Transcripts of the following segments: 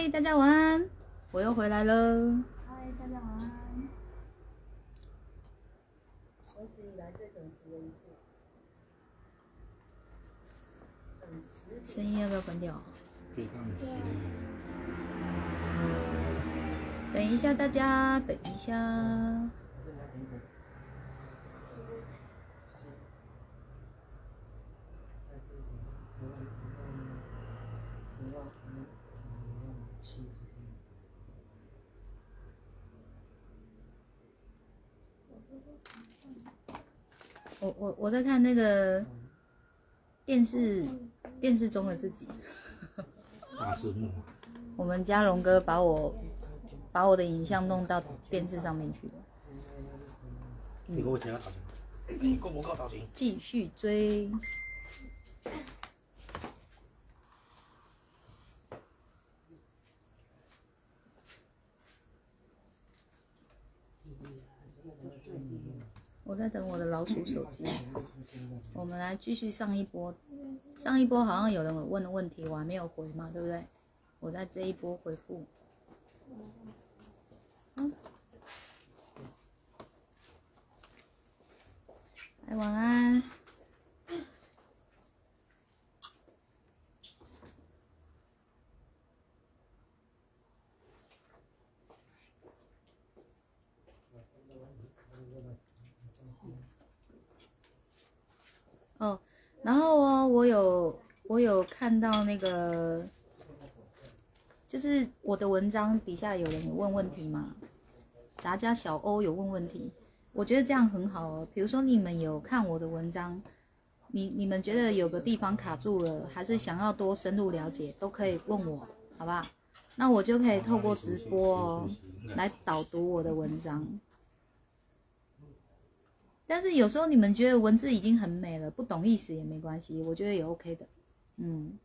嗨，大家晚安，我又回来了。嗨，大家晚安。有史以来最准时的一次。声音要不要关掉？对抗系列，等一下，大家等一下。我我我在看那个电视电视中的自己。大字幕，我们家龙哥把我把我的影像弄到电视上面去了，你给我加头前，你够不够造型，继续追。我在等我的老鼠手机。我们来继续上一波，上一波好像有人问的问题，我还没有回嘛，对不对？我在这一波回复。嗯。哎，晚安。哦，然后哦，我有我有看到那个，就是我的文章底下有人有问问题嘛，杂家小欧有问问题，我觉得这样很好哦。比如说你们有看我的文章，你你们觉得有个地方卡住了，还是想要多深入了解，都可以问我，好吧？那我就可以透过直播哦，来导读我的文章。但是有时候你们觉得文字已经很美了，不懂意思也没关系，我觉得也 OK 的。嗯，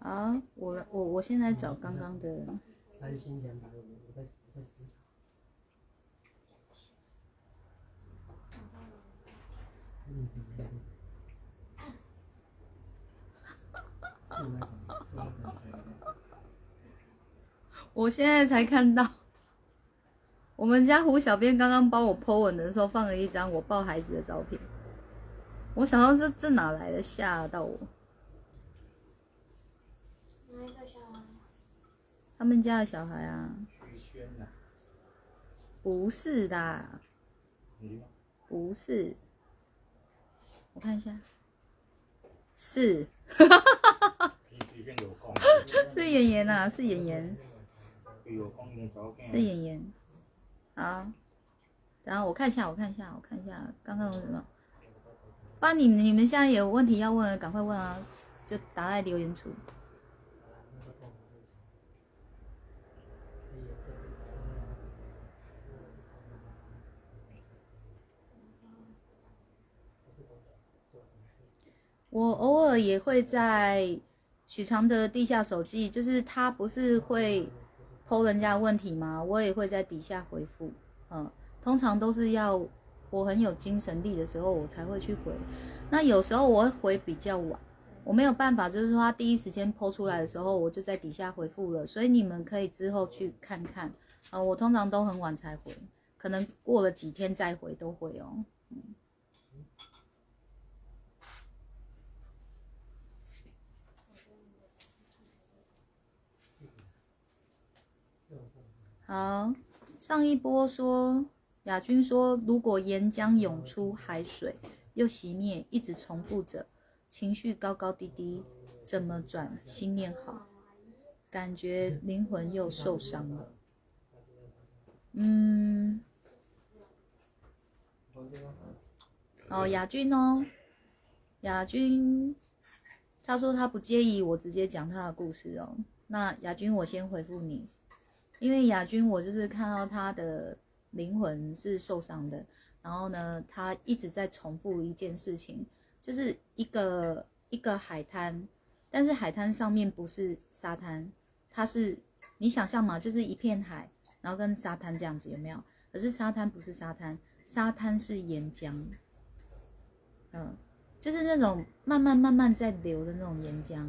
好，我我我现在找刚刚的，嗯嗯嗯是那种，是那种谁的？我现在才看到，我们家胡小编刚刚帮我 po 文的时候放了一张我抱孩子的照片，我想到这这哪来的，吓到我。他们家的小孩啊，徐轩，不是的，不是，我看一下，是，是妍妍呐，是妍妍，有空用照片，是妍妍。好，然后我看一下，我看一下，我看一下刚刚有什么。不然你们你们现在有问题要问，赶快问啊，就打在留言处。我偶尔也会在许常德地下手记，就是他不是会剖人家问题吗？我也会在底下回复，嗯，通常都是要我很有精神力的时候，我才会去回。那有时候我会回比较晚，我没有办法，就是说他第一时间剖出来的时候，我就在底下回复了，所以你们可以之后去看看，呃，我通常都很晚才回，可能过了几天再回都会哦。嗯好，上一波说亚军说，如果岩浆涌出海水又熄灭，一直重复着，情绪高高低低，怎么转？心念好，感觉灵魂又受伤了。嗯，哦，亚军哦，亚军，他说他不介意我直接讲他的故事哦。那亚军，我先回复你。因为亚军，我就是看到他的灵魂是受伤的，然后呢，他一直在重复一件事情，就是一个一个海滩，但是海滩上面不是沙滩，它是你想象嘛，就是一片海，然后跟沙滩这样子，有没有？可是沙滩不是沙滩，沙滩是岩浆，嗯，就是那种慢慢慢慢在流的那种岩浆，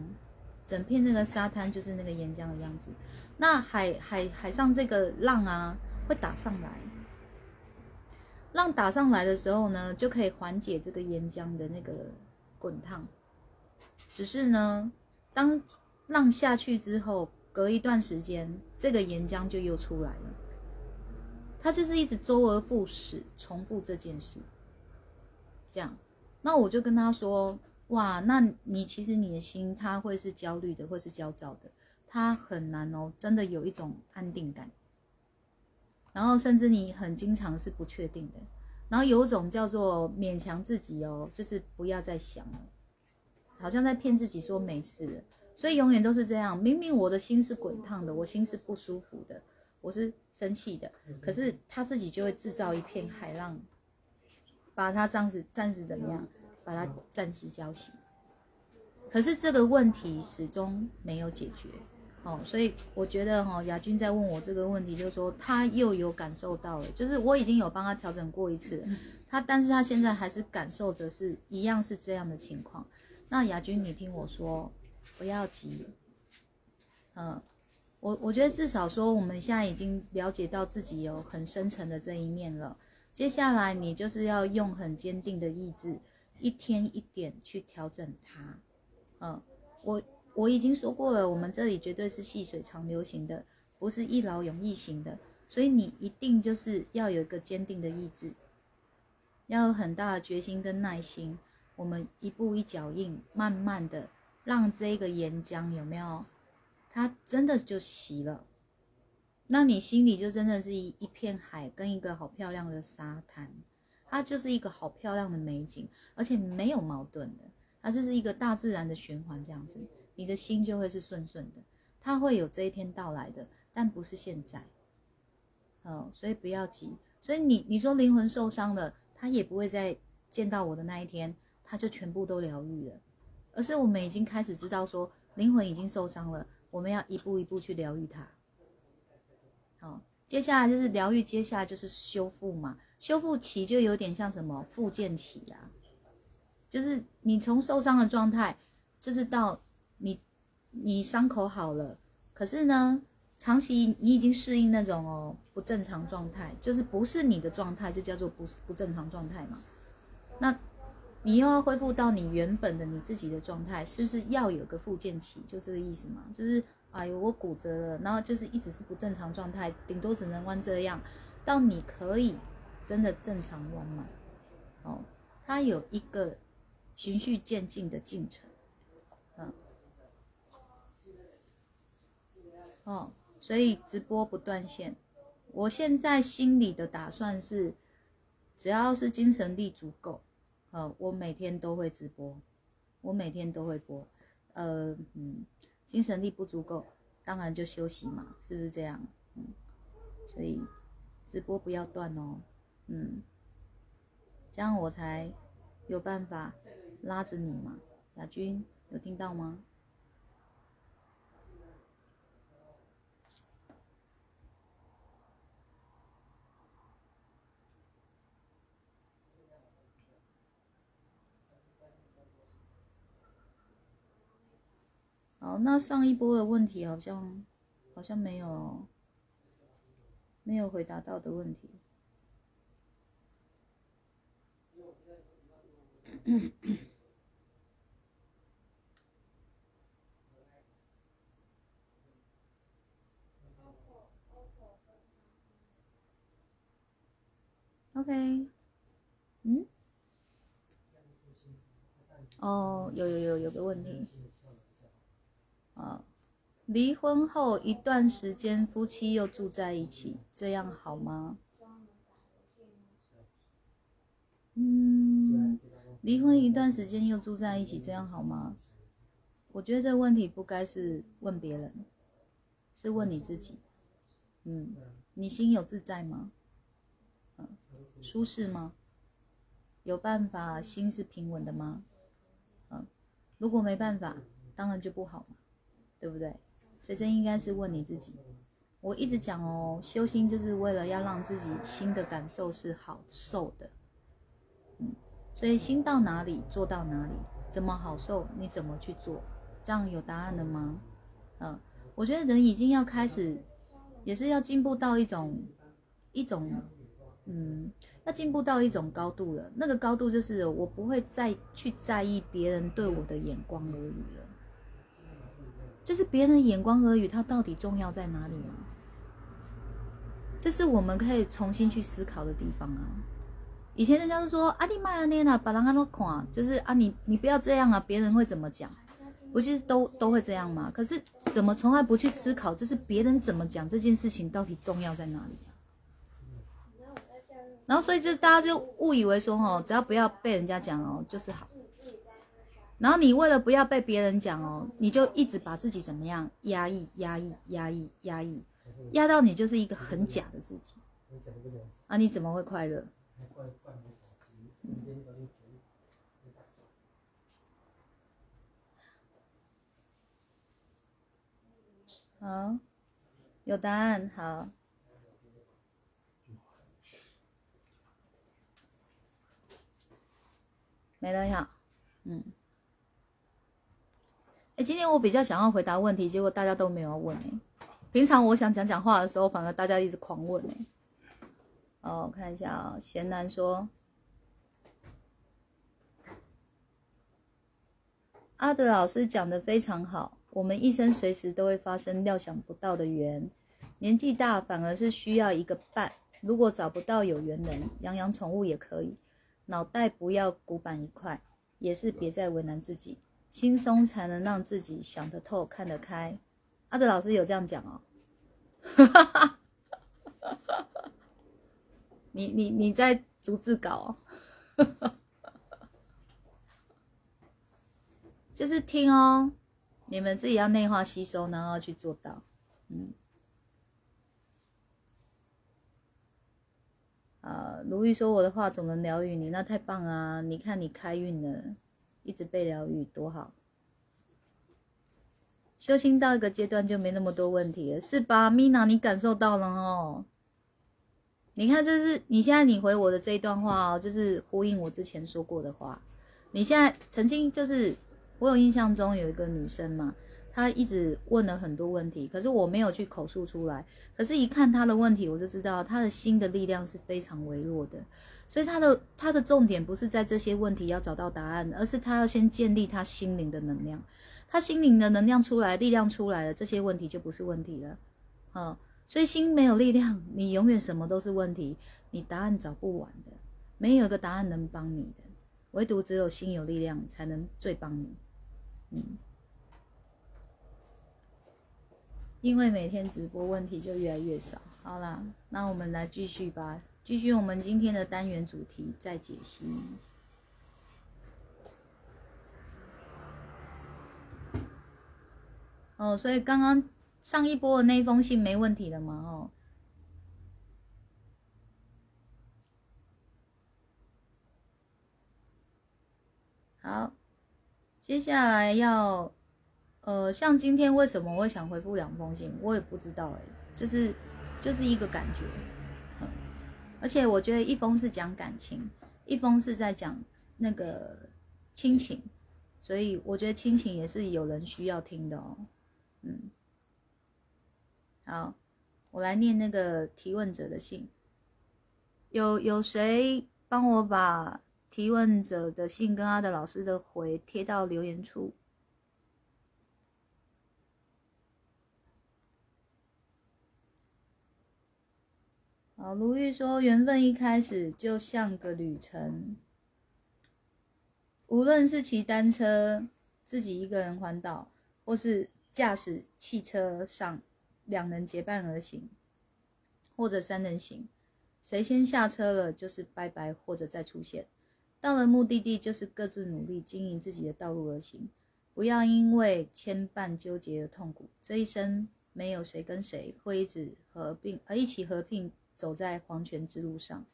整片那个沙滩就是那个岩浆的样子。那海海海上这个浪啊，会打上来，浪打上来的时候呢，就可以缓解这个岩浆的那个滚烫。只是呢，当浪下去之后，隔一段时间，这个岩浆就又出来了。它就是一直周而复始，重复这件事。这样，那我就跟他说：“哇，那你其实你的心，它会是焦虑的，会是焦躁的。”它很难哦，真的有一种安定感，然后甚至你很经常是不确定的，然后有一种叫做勉强自己哦，就是不要再想了，好像在骗自己说没事了，所以永远都是这样。明明我的心是滚烫的，我心是不舒服的，我是生气的，可是他自己就会制造一片海浪，把它暂时暂时怎么样，把它暂时浇熄。可是这个问题始终没有解决。哦，所以我觉得哈，亚军在问我这个问题，就是说他又有感受到了，就是我已经有帮他调整过一次，他但是他现在还是感受着是一样是这样的情况。那亚军，你听我说，不要急，嗯，我我觉得至少说我们现在已经了解到自己有很深沉的这一面了，接下来你就是要用很坚定的意志，一天一点去调整它，嗯，我。我已经说过了，我们这里绝对是细水长流型的，不是一劳永逸型的，所以你一定就是要有一个坚定的意志，要有很大的决心跟耐心。我们一步一脚印，慢慢的让这个岩浆有没有？它真的就洗了，那你心里就真的是一一片海跟一个好漂亮的沙滩，它就是一个好漂亮的美景，而且没有矛盾的，它就是一个大自然的循环这样子。你的心就会是顺顺的，它会有这一天到来的，但不是现在。哦，所以不要急。所以你你说灵魂受伤了，他也不会在见到我的那一天，他就全部都疗愈了，而是我们已经开始知道说灵魂已经受伤了，我们要一步一步去疗愈它。好，接下来就是疗愈，接下来就是修复嘛。修复期就有点像什么复健期啊，就是你从受伤的状态，就是到。你你伤口好了，可是呢，长期你已经适应那种哦不正常状态，就是不是你的状态，就叫做不不正常状态嘛。那你又要恢复到你原本的你自己的状态，是不是要有个复健期？就这个意思嘛？就是哎呦我骨折了，然后就是一直是不正常状态，顶多只能弯这样，到你可以真的正常弯嘛？哦，它有一个循序渐进的进程。嗯哦，所以直播不断线。我现在心里的打算是，只要是精神力足够，呃，我每天都会直播，我每天都会播。呃，嗯，精神力不足够，当然就休息嘛，是不是这样？嗯，所以直播不要断哦，嗯，这样我才有办法拉着你嘛。亚军有听到吗？好，那上一波的问题好像好像没有没有回答到的问题。OK，嗯？哦，有有有有个问题。离婚后一段时间，夫妻又住在一起，这样好吗？嗯，离婚一段时间又住在一起，这样好吗？我觉得这个问题不该是问别人，是问你自己。嗯，你心有自在吗？嗯，舒适吗？有办法，心是平稳的吗？嗯，如果没办法，当然就不好嘛。对不对？所以这应该是问你自己。我一直讲哦，修心就是为了要让自己心的感受是好受的，嗯，所以心到哪里做到哪里，怎么好受你怎么去做，这样有答案了吗？嗯，我觉得人已经要开始，也是要进步到一种一种，嗯，要进步到一种高度了。那个高度就是我不会再去在意别人对我的眼光而已了。就是别人的眼光而语，它到底重要在哪里呢？这是我们可以重新去思考的地方啊。以前人家都说啊，你妈呀，你呐，把人家都看，就是啊，你你不要这样啊，别人会怎么讲？不是都都会这样吗？可是怎么从来不去思考，就是别人怎么讲这件事情到底重要在哪里？然后所以就大家就误以为说哦，只要不要被人家讲哦，就是好。然后你为了不要被别人讲哦，你就一直把自己怎么样压抑、压抑、压抑、压抑，压到你就是一个很假的自己啊！你怎么会快乐？好，有答案好，没了呀，嗯。哎，今天我比较想要回答问题，结果大家都没有问哎。平常我想讲讲话的时候，反而大家一直狂问哎。哦，我看一下啊，贤男说，阿德老师讲的非常好，我们一生随时都会发生料想不到的缘，年纪大反而是需要一个伴。如果找不到有缘人，养养宠物也可以，脑袋不要古板一块，也是别再为难自己。轻松才能让自己想得透、看得开。阿德老师有这样讲哦。你你你在逐字稿，就是听哦，你们自己要内化吸收，然后去做到。嗯。啊，如意说我的话总能疗愈你，那太棒啊！你看你开运了。一直被疗愈多好，修心到一个阶段就没那么多问题了，是吧？Mina，你感受到了哦。你看，这是你现在你回我的这一段话哦，就是呼应我之前说过的话。你现在曾经就是我有印象中有一个女生嘛，她一直问了很多问题，可是我没有去口述出来。可是，一看她的问题，我就知道她的心的力量是非常微弱的。所以他的他的重点不是在这些问题要找到答案，而是他要先建立他心灵的能量。他心灵的能量出来，力量出来了，这些问题就不是问题了。嗯，所以心没有力量，你永远什么都是问题，你答案找不完的，没有一个答案能帮你的，唯独只有心有力量才能最帮你。嗯，因为每天直播问题就越来越少。好啦，那我们来继续吧。继续我们今天的单元主题，再解析。哦，所以刚刚上一波的那封信没问题了吗？哦，好，接下来要，呃，像今天为什么会想回复两封信，我也不知道哎，就是就是一个感觉。而且我觉得一封是讲感情，一封是在讲那个亲情，所以我觉得亲情也是有人需要听的哦。嗯，好，我来念那个提问者的信。有有谁帮我把提问者的信跟阿德老师的回贴到留言处？好，卢玉说，缘分一开始就像个旅程，无论是骑单车自己一个人环岛，或是驾驶汽车上两人结伴而行，或者三人行，谁先下车了就是拜拜，或者再出现。到了目的地，就是各自努力经营自己的道路而行，不要因为牵绊纠结而痛苦。这一生没有谁跟谁会一直合并，而一起合并。走在黄泉之路上，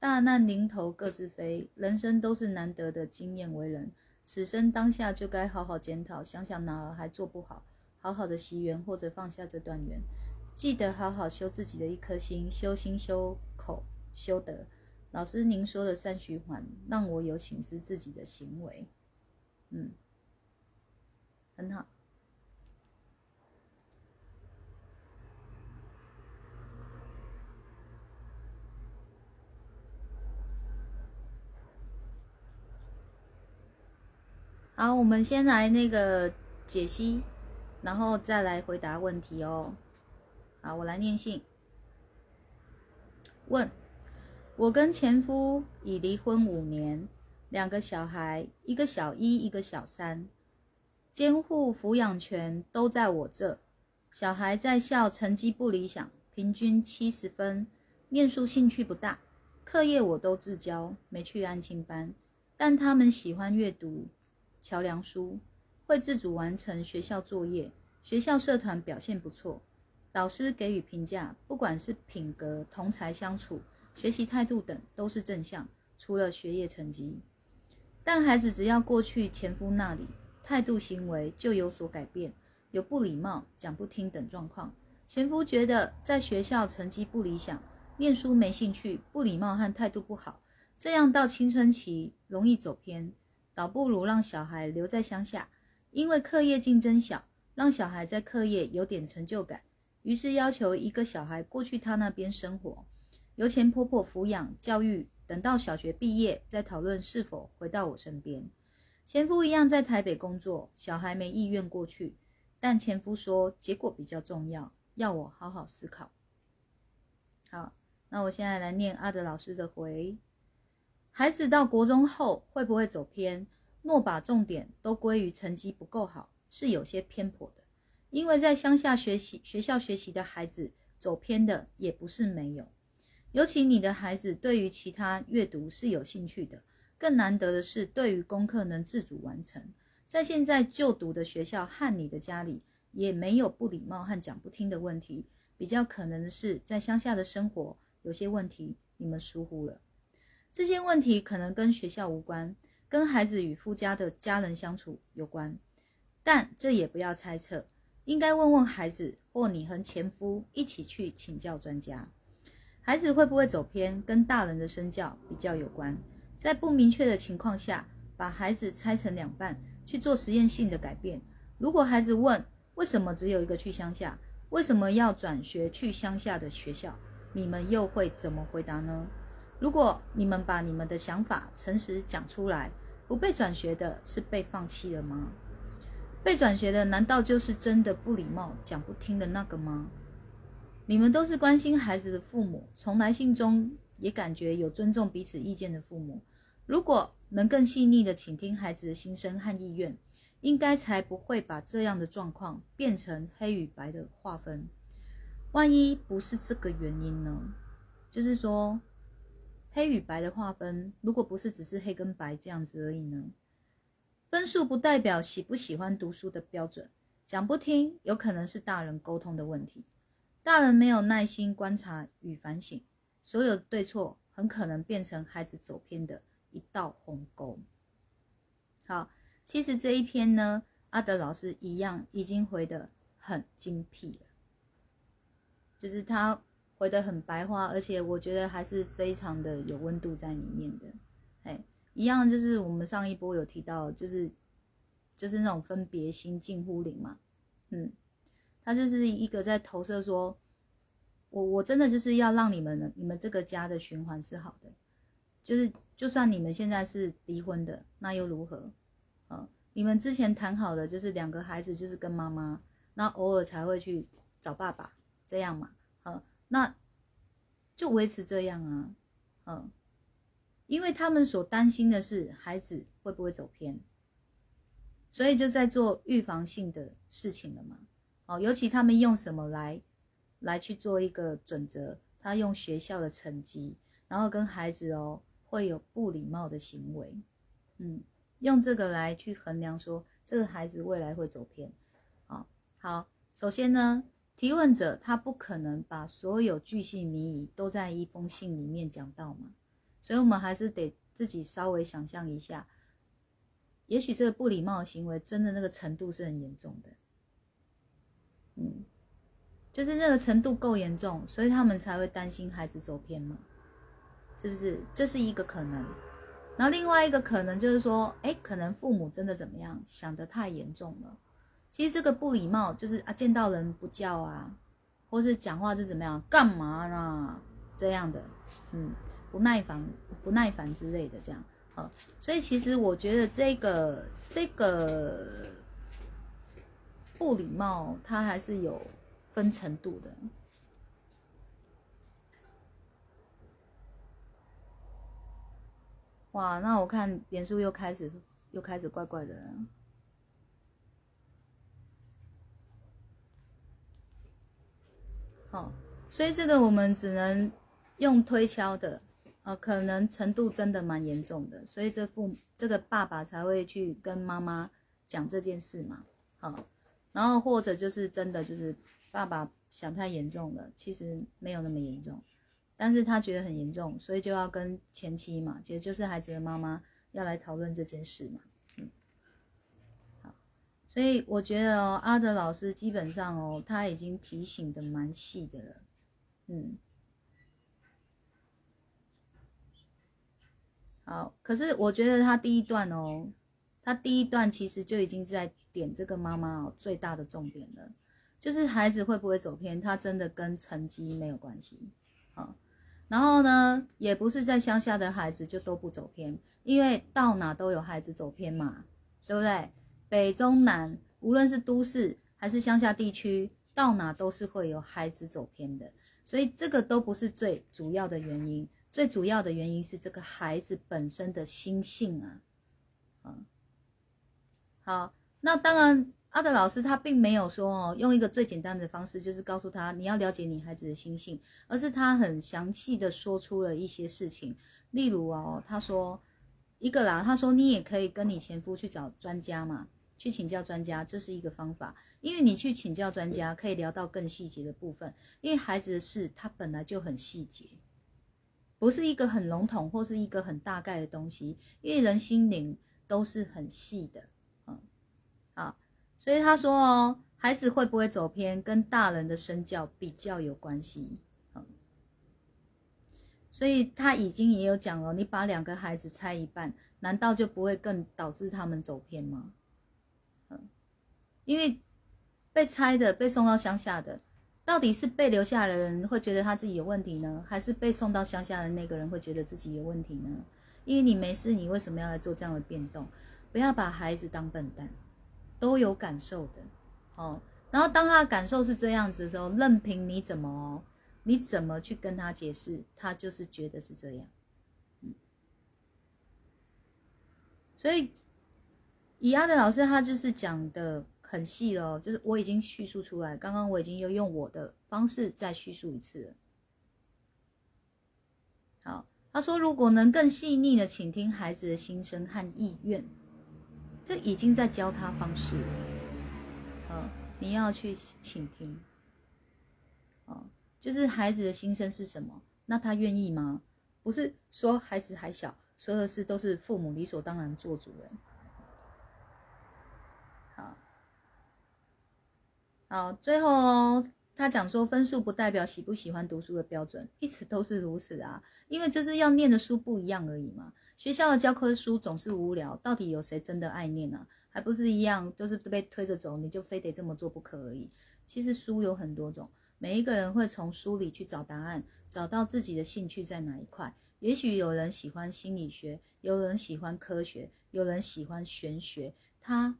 大难临头各自飞。人生都是难得的经验为人，此生当下就该好好检讨，想想哪儿还做不好，好好的惜缘或者放下这段缘。记得好好修自己的一颗心，修心、修口、修德。老师，您说的善循环，让我有醒思自己的行为。嗯，很好。好，我们先来那个解析，然后再来回答问题哦。好，我来念信。问：我跟前夫已离婚五年，两个小孩，一个小一，一个小三，监护抚养权都在我这。小孩在校成绩不理想，平均七十分，念书兴趣不大，课业我都自教，没去安亲班，但他们喜欢阅读。桥梁书会自主完成学校作业，学校社团表现不错，导师给予评价，不管是品格、同才相处、学习态度等都是正向，除了学业成绩。但孩子只要过去前夫那里，态度行为就有所改变，有不礼貌、讲不听等状况。前夫觉得在学校成绩不理想，念书没兴趣，不礼貌和态度不好，这样到青春期容易走偏。倒不如让小孩留在乡下，因为课业竞争小，让小孩在课业有点成就感。于是要求一个小孩过去他那边生活，由前婆婆抚养教育，等到小学毕业再讨论是否回到我身边。前夫一样在台北工作，小孩没意愿过去，但前夫说结果比较重要，要我好好思考。好，那我现在来念阿德老师的回。孩子到国中后会不会走偏？若把重点都归于成绩不够好，是有些偏颇的。因为在乡下学习、学校学习的孩子走偏的也不是没有。尤其你的孩子对于其他阅读是有兴趣的，更难得的是对于功课能自主完成。在现在就读的学校和你的家里也没有不礼貌和讲不听的问题，比较可能的是在乡下的生活有些问题你们疏忽了。这些问题可能跟学校无关，跟孩子与夫家的家人相处有关，但这也不要猜测，应该问问孩子或你和前夫一起去请教专家。孩子会不会走偏，跟大人的身教比较有关。在不明确的情况下，把孩子拆成两半去做实验性的改变。如果孩子问为什么只有一个去乡下，为什么要转学去乡下的学校，你们又会怎么回答呢？如果你们把你们的想法诚实讲出来，不被转学的是被放弃了吗？被转学的难道就是真的不礼貌、讲不听的那个吗？你们都是关心孩子的父母，从来信中也感觉有尊重彼此意见的父母。如果能更细腻的倾听孩子的心声和意愿，应该才不会把这样的状况变成黑与白的划分。万一不是这个原因呢？就是说。黑与白的划分，如果不是只是黑跟白这样子而已呢？分数不代表喜不喜欢读书的标准，讲不听有可能是大人沟通的问题，大人没有耐心观察与反省，所有对错很可能变成孩子走偏的一道鸿沟。好，其实这一篇呢，阿德老师一样已经回得很精辟了，就是他。回的很白话，而且我觉得还是非常的有温度在里面的。哎，一样就是我们上一波有提到，就是就是那种分别心近乎零嘛。嗯，他就是一个在投射说，我我真的就是要让你们你们这个家的循环是好的，就是就算你们现在是离婚的，那又如何？嗯，你们之前谈好的就是两个孩子就是跟妈妈，那偶尔才会去找爸爸，这样嘛？嗯。那就维持这样啊，嗯，因为他们所担心的是孩子会不会走偏，所以就在做预防性的事情了嘛。哦，尤其他们用什么来来去做一个准则？他用学校的成绩，然后跟孩子哦会有不礼貌的行为，嗯，用这个来去衡量说这个孩子未来会走偏。好，好，首先呢。提问者他不可能把所有巨细靡遗都在一封信里面讲到嘛，所以我们还是得自己稍微想象一下，也许这个不礼貌的行为真的那个程度是很严重的，嗯，就是那个程度够严重，所以他们才会担心孩子走偏嘛，是不是？这是一个可能。然后另外一个可能就是说，哎，可能父母真的怎么样想得太严重了。其实这个不礼貌就是啊，见到人不叫啊，或是讲话就怎么样，干嘛呢？这样的，嗯，不耐烦、不耐烦之类的这样。好，所以其实我觉得这个这个不礼貌，它还是有分程度的。哇，那我看脸书又开始又开始怪怪的了。好，所以这个我们只能用推敲的，呃，可能程度真的蛮严重的，所以这父这个爸爸才会去跟妈妈讲这件事嘛，好，然后或者就是真的就是爸爸想太严重了，其实没有那么严重。但是他觉得很严重，所以就要跟前妻嘛，也就是孩子的妈妈要来讨论这件事嘛。嗯，好，所以我觉得哦，阿德老师基本上哦，他已经提醒的蛮细的了。嗯，好，可是我觉得他第一段哦，他第一段其实就已经在点这个妈妈哦最大的重点了，就是孩子会不会走偏，他真的跟成绩没有关系啊。然后呢，也不是在乡下的孩子就都不走偏，因为到哪都有孩子走偏嘛，对不对？北中南，无论是都市还是乡下地区，到哪都是会有孩子走偏的，所以这个都不是最主要的原因，最主要的原因是这个孩子本身的心性啊，嗯，好，那当然。阿德老师他并没有说哦，用一个最简单的方式，就是告诉他你要了解你孩子的心性，而是他很详细的说出了一些事情，例如哦，他说一个啦，他说你也可以跟你前夫去找专家嘛，去请教专家，这是一个方法，因为你去请教专家可以聊到更细节的部分，因为孩子的事他本来就很细节，不是一个很笼统或是一个很大概的东西，因为人心灵都是很细的，所以他说哦，孩子会不会走偏，跟大人的身教比较有关系。嗯，所以他已经也有讲了，你把两个孩子拆一半，难道就不会更导致他们走偏吗？嗯，因为被拆的、被送到乡下的，到底是被留下来的人会觉得他自己有问题呢，还是被送到乡下的那个人会觉得自己有问题呢？因为你没事，你为什么要来做这样的变动？不要把孩子当笨蛋。都有感受的，哦，然后当他的感受是这样子的时候，任凭你怎么，你怎么去跟他解释，他就是觉得是这样，嗯，所以以阿的老师他就是讲的很细了，就是我已经叙述出来，刚刚我已经又用我的方式再叙述一次了。好，他说如果能更细腻的倾听孩子的心声和意愿。这已经在教他方式，嗯，你要去倾听，哦，就是孩子的心声是什么？那他愿意吗？不是说孩子还小，所有的事都是父母理所当然做主人。好，好，最后他讲说，分数不代表喜不喜欢读书的标准，一直都是如此啊，因为就是要念的书不一样而已嘛。学校的教科书总是无聊，到底有谁真的爱念呢？还不是一样，都是被推着走，你就非得这么做不可而已。其实书有很多种，每一个人会从书里去找答案，找到自己的兴趣在哪一块。也许有人喜欢心理学，有人喜欢科学，有人喜欢玄学，他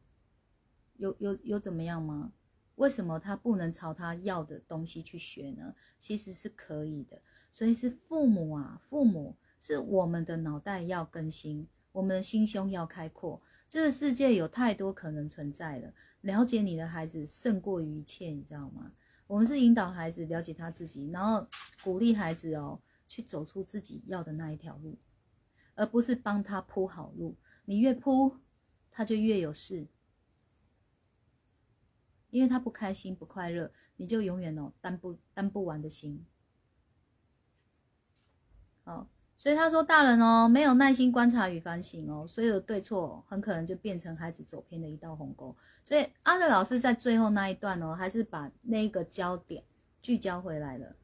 有有有怎么样吗？为什么他不能朝他要的东西去学呢？其实是可以的，所以是父母啊，父母。是我们的脑袋要更新，我们的心胸要开阔。这个世界有太多可能存在了，了解你的孩子胜过于一切，你知道吗？我们是引导孩子了解他自己，然后鼓励孩子哦，去走出自己要的那一条路，而不是帮他铺好路。你越铺，他就越有事，因为他不开心不快乐，你就永远哦担不担不完的心，好。所以他说大人哦，没有耐心观察与反省哦，所有的对错很可能就变成孩子走偏的一道鸿沟。所以阿德老师在最后那一段哦，还是把那个焦点聚焦回来了，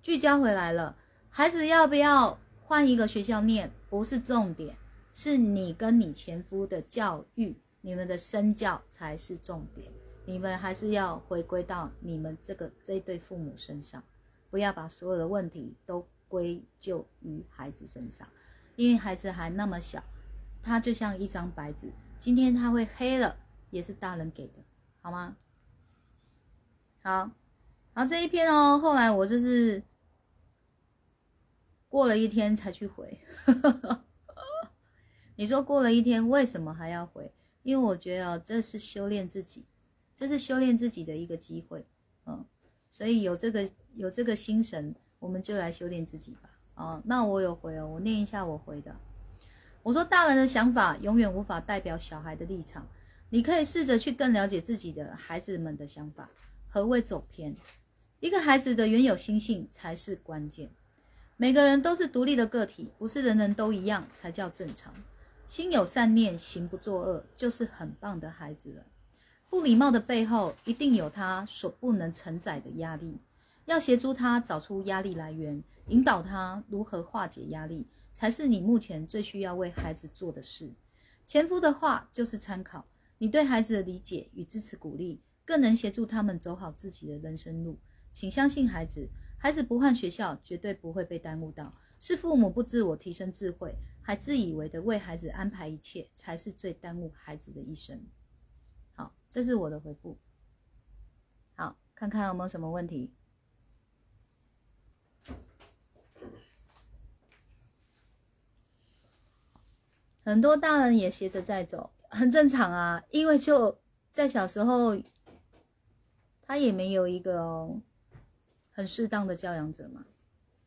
聚焦回来了。孩子要不要换一个学校念，不是重点，是你跟你前夫的教育，你们的身教才是重点。你们还是要回归到你们这个这一对父母身上，不要把所有的问题都归咎于孩子身上，因为孩子还那么小，他就像一张白纸，今天他会黑了，也是大人给的，好吗？好，然后这一篇哦，后来我就是过了一天才去回。你说过了一天，为什么还要回？因为我觉得、哦、这是修炼自己，这是修炼自己的一个机会，嗯，所以有这个有这个心神，我们就来修炼自己吧。哦，那我有回哦，我念一下我回的。我说大人的想法永远无法代表小孩的立场，你可以试着去更了解自己的孩子们的想法。何谓走偏？一个孩子的原有心性才是关键。每个人都是独立的个体，不是人人都一样才叫正常。心有善念，行不作恶，就是很棒的孩子了。不礼貌的背后，一定有他所不能承载的压力。要协助他找出压力来源，引导他如何化解压力，才是你目前最需要为孩子做的事。前夫的话就是参考，你对孩子的理解与支持鼓励，更能协助他们走好自己的人生路。请相信孩子，孩子不换学校，绝对不会被耽误到。是父母不自我提升智慧，还自以为的为孩子安排一切，才是最耽误孩子的一生。好，这是我的回复。好，看看有没有什么问题。很多大人也斜着在走，很正常啊，因为就在小时候，他也没有一个、哦、很适当的教养者嘛，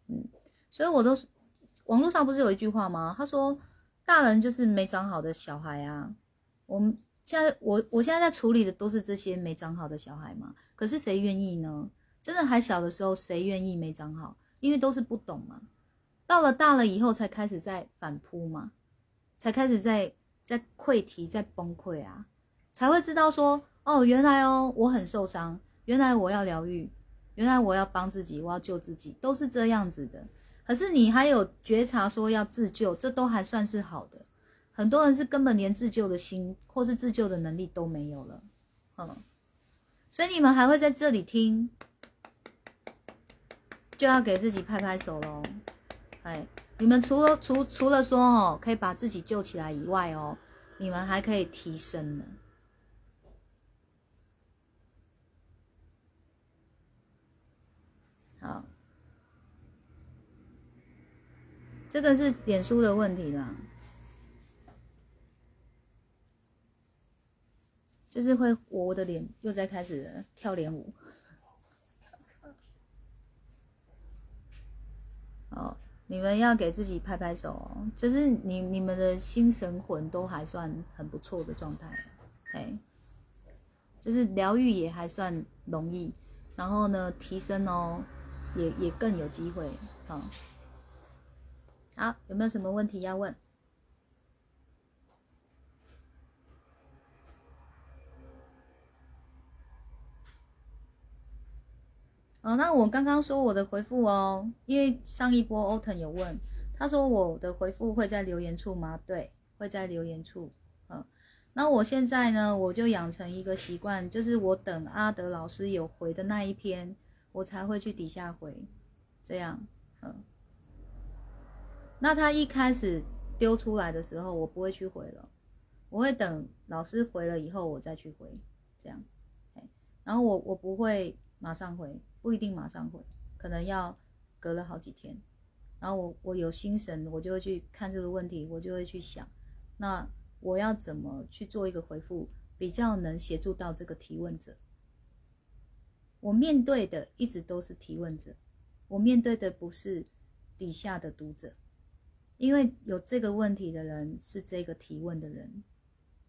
嗯，所以我都是网络上不是有一句话吗？他说大人就是没长好的小孩啊。我们现在我我现在在处理的都是这些没长好的小孩嘛，可是谁愿意呢？真的还小的时候，谁愿意没长好？因为都是不懂嘛。到了大了以后，才开始在反扑嘛。才开始在在溃堤，在崩溃啊，才会知道说，哦，原来哦，我很受伤，原来我要疗愈，原来我要帮自己，我要救自己，都是这样子的。可是你还有觉察说要自救，这都还算是好的。很多人是根本连自救的心或是自救的能力都没有了，嗯，所以你们还会在这里听，就要给自己拍拍手喽，哎。你们除了除除了说哦，可以把自己救起来以外哦，你们还可以提升呢。好，这个是脸书的问题啦，就是会我的脸又在开始跳脸舞。哦。你们要给自己拍拍手哦，就是你你们的心神魂都还算很不错的状态，哎，就是疗愈也还算容易，然后呢提升哦，也也更有机会，好，好，有没有什么问题要问？哦，那我刚刚说我的回复哦，因为上一波欧腾有问，他说我的回复会在留言处吗？对，会在留言处。嗯，那我现在呢，我就养成一个习惯，就是我等阿德老师有回的那一篇，我才会去底下回，这样。嗯，那他一开始丢出来的时候，我不会去回了，我会等老师回了以后，我再去回，这样。然后我我不会马上回。不一定马上回，可能要隔了好几天。然后我我有心神，我就会去看这个问题，我就会去想，那我要怎么去做一个回复，比较能协助到这个提问者。我面对的一直都是提问者，我面对的不是底下的读者，因为有这个问题的人是这个提问的人。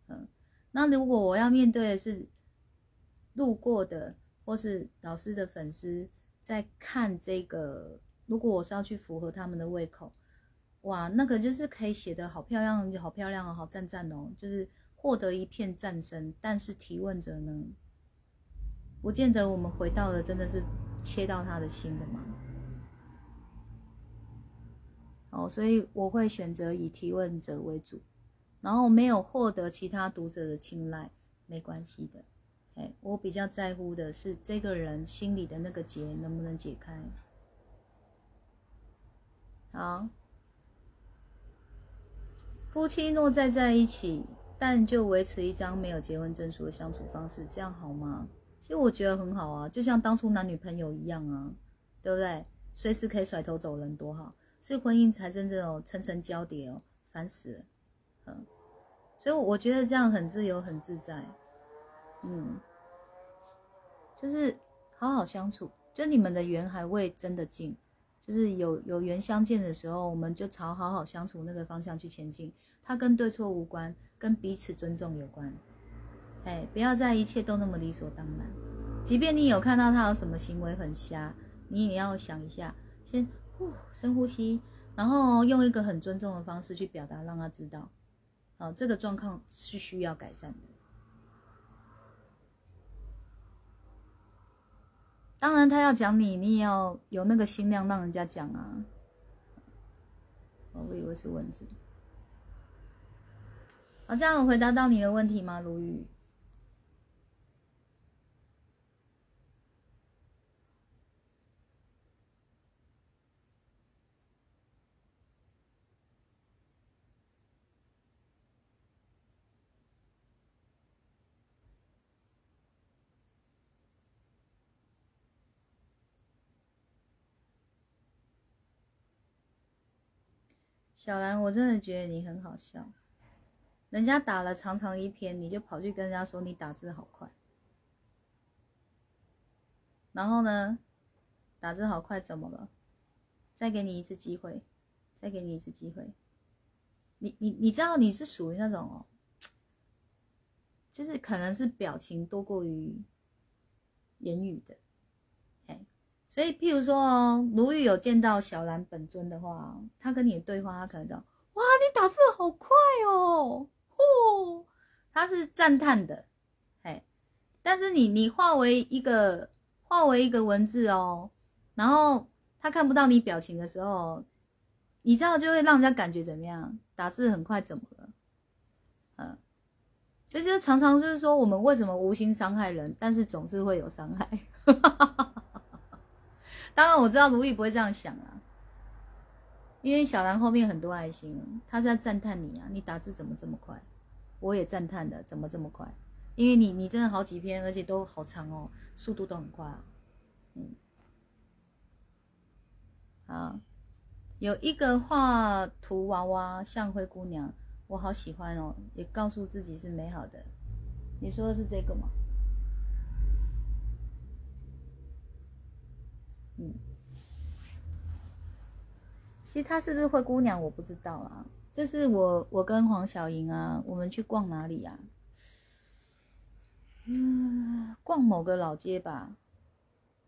嗯，那如果我要面对的是路过的。或是老师的粉丝在看这个，如果我是要去符合他们的胃口，哇，那个就是可以写的好漂亮，好漂亮哦，好赞赞哦，就是获得一片赞声。但是提问者呢，不见得我们回到了真的是切到他的心的嘛。哦，所以我会选择以提问者为主，然后没有获得其他读者的青睐，没关系的。哎，我比较在乎的是这个人心里的那个结能不能解开。好，夫妻若再在一起，但就维持一张没有结婚证书的相处方式，这样好吗？其实我觉得很好啊，就像当初男女朋友一样啊，对不对？随时可以甩头走人，多好！是婚姻才真正哦层层交叠哦，烦死了，嗯，所以我觉得这样很自由很自在，嗯，就是好好相处，就你们的缘还未真的尽，就是有有缘相见的时候，我们就朝好好相处那个方向去前进，它跟对错无关，跟彼此尊重有关，哎，不要在一切都那么理所当然，即便你有看到他有什么行为很瞎，你也要想一下，先。呼，深呼吸，然后用一个很尊重的方式去表达，让他知道，好，这个状况是需要改善的。当然，他要讲你，你也要有那个心量，让人家讲啊。我以为是文字。好，这样有回答到你的问题吗，鲁豫？小兰，我真的觉得你很好笑。人家打了长长一篇，你就跑去跟人家说你打字好快。然后呢，打字好快怎么了？再给你一次机会，再给你一次机会。你你你知道你是属于那种哦，就是可能是表情多过于言语的。所以，譬如说哦，如玉有见到小兰本尊的话，他跟你的对话，他可能讲：“哇，你打字好快哦，嚯！”他是赞叹的，嘿。但是你你化为一个化为一个文字哦，然后他看不到你表情的时候，你知道就会让人家感觉怎么样？打字很快怎么了？嗯，所以就常常就是说，我们为什么无心伤害人，但是总是会有伤害？当然我知道如意不会这样想啊，因为小兰后面很多爱心，他是在赞叹你啊，你打字怎么这么快？我也赞叹的，怎么这么快？因为你你真的好几篇，而且都好长哦，速度都很快啊。嗯，好，有一个画图娃娃像灰姑娘，我好喜欢哦，也告诉自己是美好的。你说的是这个吗？嗯，其实她是不是灰姑娘，我不知道啊。这是我我跟黄小莹啊，我们去逛哪里呀？嗯，逛某个老街吧。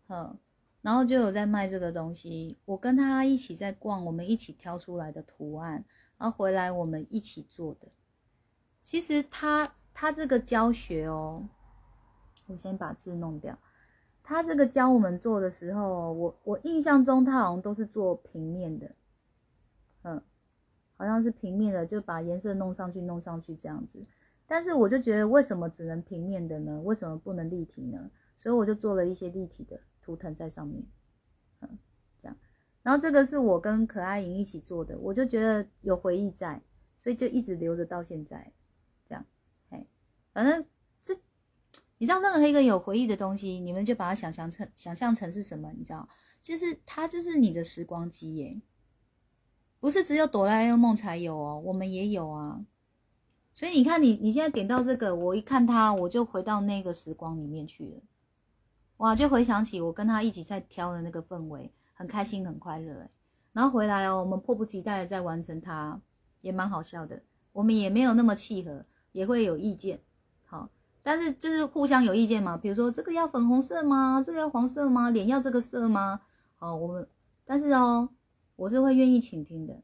嗯，然后就有在卖这个东西。我跟他一起在逛，我们一起挑出来的图案，然后回来我们一起做的。其实他他这个教学哦，我先把字弄掉。他这个教我们做的时候，我我印象中他好像都是做平面的，嗯，好像是平面的，就把颜色弄上去，弄上去这样子。但是我就觉得，为什么只能平面的呢？为什么不能立体呢？所以我就做了一些立体的图腾在上面，嗯，这样。然后这个是我跟可爱莹一起做的，我就觉得有回忆在，所以就一直留着到现在，这样，嘿，反正。你知道任何一个有回忆的东西，你们就把它想象成想象成是什么？你知道，就是它就是你的时光机耶，不是只有哆啦 A 梦才有哦，我们也有啊。所以你看，你你现在点到这个，我一看它，我就回到那个时光里面去了，哇，就回想起我跟他一起在挑的那个氛围，很开心很快乐然后回来哦，我们迫不及待的在完成它，也蛮好笑的。我们也没有那么契合，也会有意见。好但是就是互相有意见嘛，比如说这个要粉红色吗？这个要黄色吗？脸要这个色吗？好，我们但是哦，我是会愿意倾听的，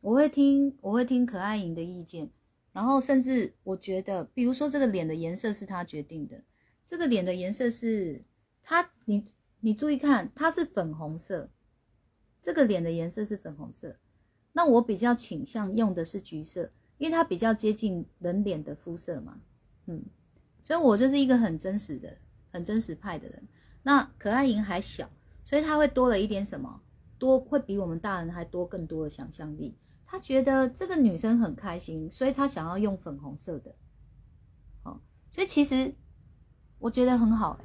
我会听，我会听可爱莹的意见，然后甚至我觉得，比如说这个脸的颜色是他决定的，这个脸的颜色是他，你你注意看，它是粉红色，这个脸的颜色是粉红色，那我比较倾向用的是橘色，因为它比较接近人脸的肤色嘛，嗯，所以我就是一个很真实的、很真实派的人。那可爱莹还小，所以他会多了一点什么？多会比我们大人还多更多的想象力。他觉得这个女生很开心，所以他想要用粉红色的。哦，所以其实我觉得很好、欸，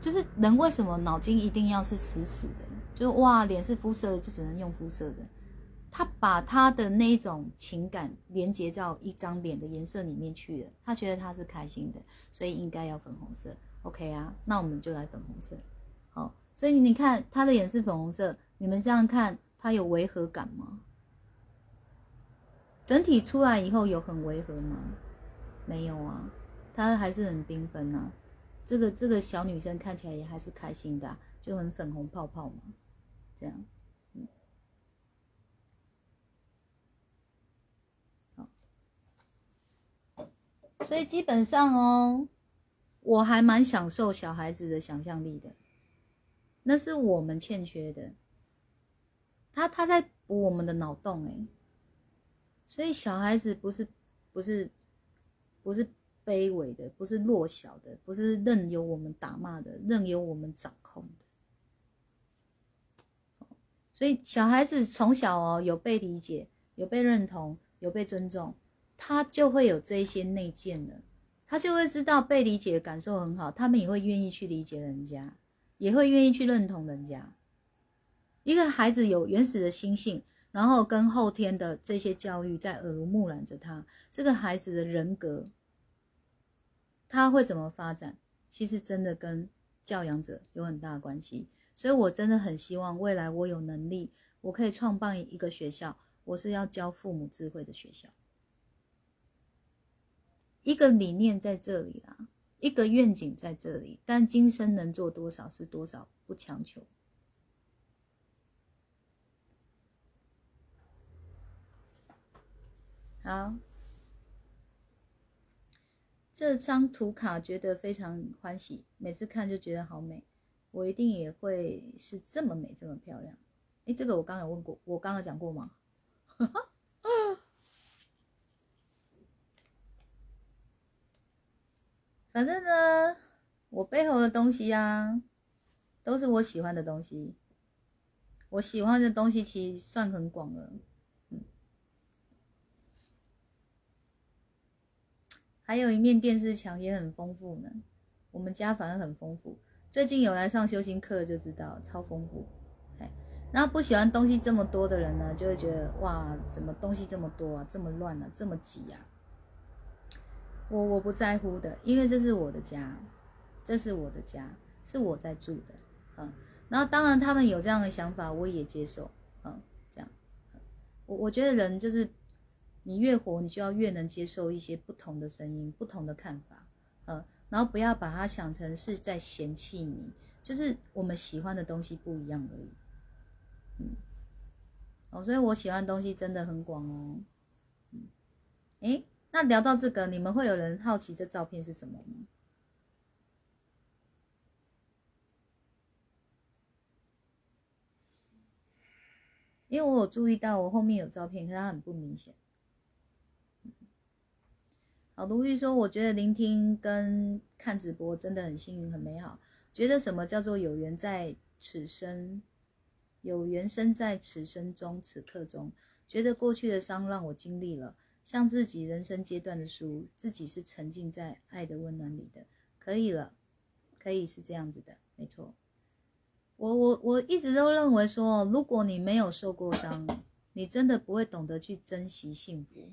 就是人为什么脑筋一定要是死死的？就是哇，脸是肤色的，就只能用肤色的。他把他的那一种情感连接到一张脸的颜色里面去了，他觉得他是开心的，所以应该要粉红色。OK 啊，那我们就来粉红色。好，所以你看他的脸是粉红色，你们这样看，它有违和感吗？整体出来以后有很违和吗？没有啊，它还是很缤纷啊。这个这个小女生看起来也还是开心的、就很粉红泡泡嘛，这样。所以基本上哦，我还蛮享受小孩子的想象力的，那是我们欠缺的。他他在补我们的脑洞哎，所以小孩子不是不是不是卑微的，不是弱小的，不是任由我们打骂的，任由我们掌控的。所以小孩子从小哦有被理解，有被认同，有被尊重，他就会有这些内建了，他就会知道被理解的感受很好，他们也会愿意去理解人家，也会愿意去认同人家。一个孩子有原始的心性，然后跟后天的这些教育在耳濡目染着他，这个孩子的人格，他会怎么发展？其实真的跟教养者有很大的关系。所以我真的很希望未来我有能力，我可以创办一个学校，我是要教父母智慧的学校。一个理念在这里啊，一个愿景在这里，但今生能做多少是多少，不强求。好，这张图卡觉得非常欢喜，每次看就觉得好美，我一定也会是这么美这么漂亮。诶，这个我刚刚有问过，我刚刚讲过吗？反正呢，我背后的东西啊，都是我喜欢的东西。我喜欢的东西其实算很广了。还有一面电视墙也很丰富呢。我们家反而很丰富，最近有来上修行课就知道超丰富。哎，然后不喜欢东西这么多的人呢，就会觉得哇，怎么东西这么多啊，这么乱啊，这么挤啊。我我不在乎的，因为这是我的家，这是我的家，是我在住的，嗯。然后当然他们有这样的想法，我也接受，嗯，这样。我我觉得人就是。你越活，你就要越能接受一些不同的声音、不同的看法，嗯，然后不要把它想成是在嫌弃你，就是我们喜欢的东西不一样而已，嗯，哦，所以我喜欢的东西真的很广哦，嗯，诶，那聊到这个，你们会有人好奇这照片是什么吗？因为我有注意到我后面有照片，可是它很不明显。好，卢玉说：“我觉得聆听跟看直播真的很幸运、很美好。觉得什么叫做有缘在此生，有缘生在此生中、此刻中。觉得过去的伤让我经历了，像自己人生阶段的书，自己是沉浸在爱的温暖里的。可以了，可以是这样子的，没错。我我我一直都认为说，如果你没有受过伤，你真的不会懂得去珍惜幸福。”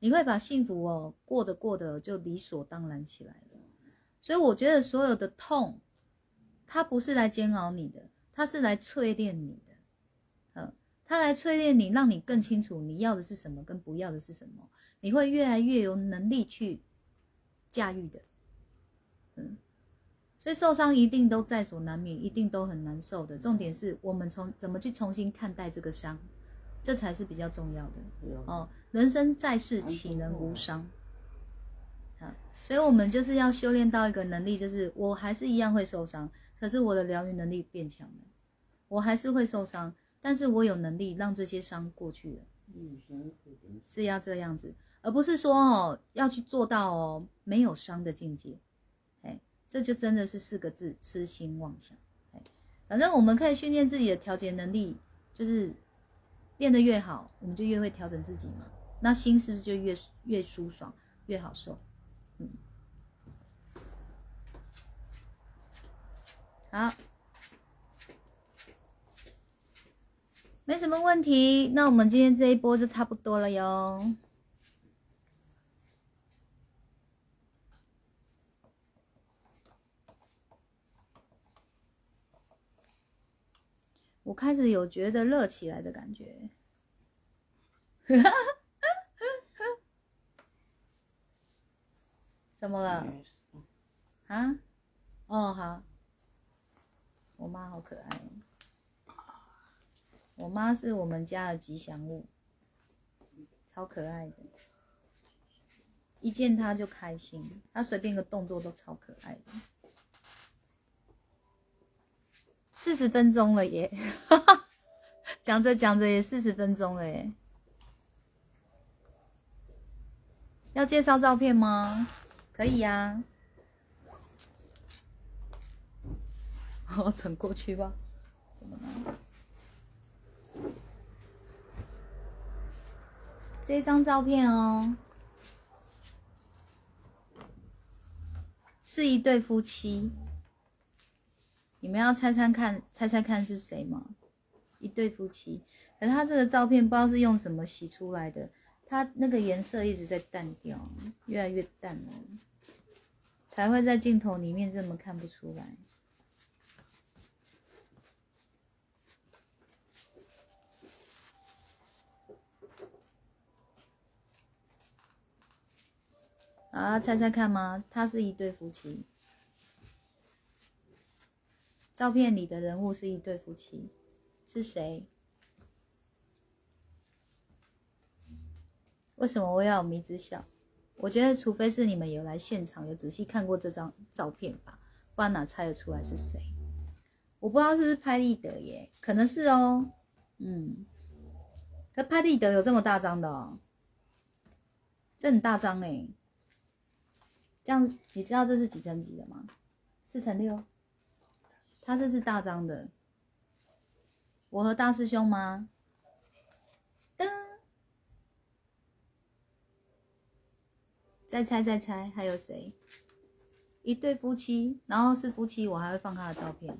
你会把幸福哦过得过得就理所当然起来了，所以我觉得所有的痛，它不是来煎熬你的，它是来淬炼你，它来淬炼你，让你更清楚你要的是什么跟不要的是什么，你会越来越有能力去驾驭的，嗯，所以受伤一定都在所难免，一定都很难受的。重点是我们从怎么去重新看待这个伤，这才是比较重要的。哦，人生在世，岂能无伤？啊，所以我们就是要修炼到一个能力，就是我还是一样会受伤，可是我的疗愈能力变强了，我还是会受伤，但是我有能力让这些伤过去了，是要这样子，而不是说哦要去做到哦没有伤的境界，哎，这就真的是四个字：痴心妄想。哎，反正我们可以训练自己的调节能力，就是练得越好，我们就越会调整自己嘛。那心是不是就越越舒爽，越好受？嗯，好，没什么问题。那我们今天这一波就差不多了哟。我开始有觉得热起来的感觉。怎么了？啊？哦，好。我妈好可爱哦，我妈是我们家的吉祥物，超可爱的。一见她就开心，她随便个动作都超可爱的。四十分钟了耶，讲着讲着也四十分钟了耶。要介绍照片吗？可以呀、我转过去吧。怎么了？这张照片哦，是一对夫妻。你们要猜猜看，猜猜看是谁吗？一对夫妻，可他这个照片不知道是用什么洗出来的，他那个颜色一直在淡掉，越来越淡了，才会在镜头里面这么看不出来。啊，猜猜看吗？他是一对夫妻。照片里的人物是一对夫妻，是谁？为什么我要迷之笑？我觉得，除非是你们有来现场，有仔细看过这张照片吧，不然哪猜得出来是谁？我不知道是不是拍立得耶，可能是哦。嗯，可拍立得有这么大张的哦，这很大张哎。这样你知道这是几乘几的吗？四乘六。他这是大张的，我和大师兄吗？噔，再猜再猜，还有谁？一对夫妻，然后是夫妻，我还会放他的照片。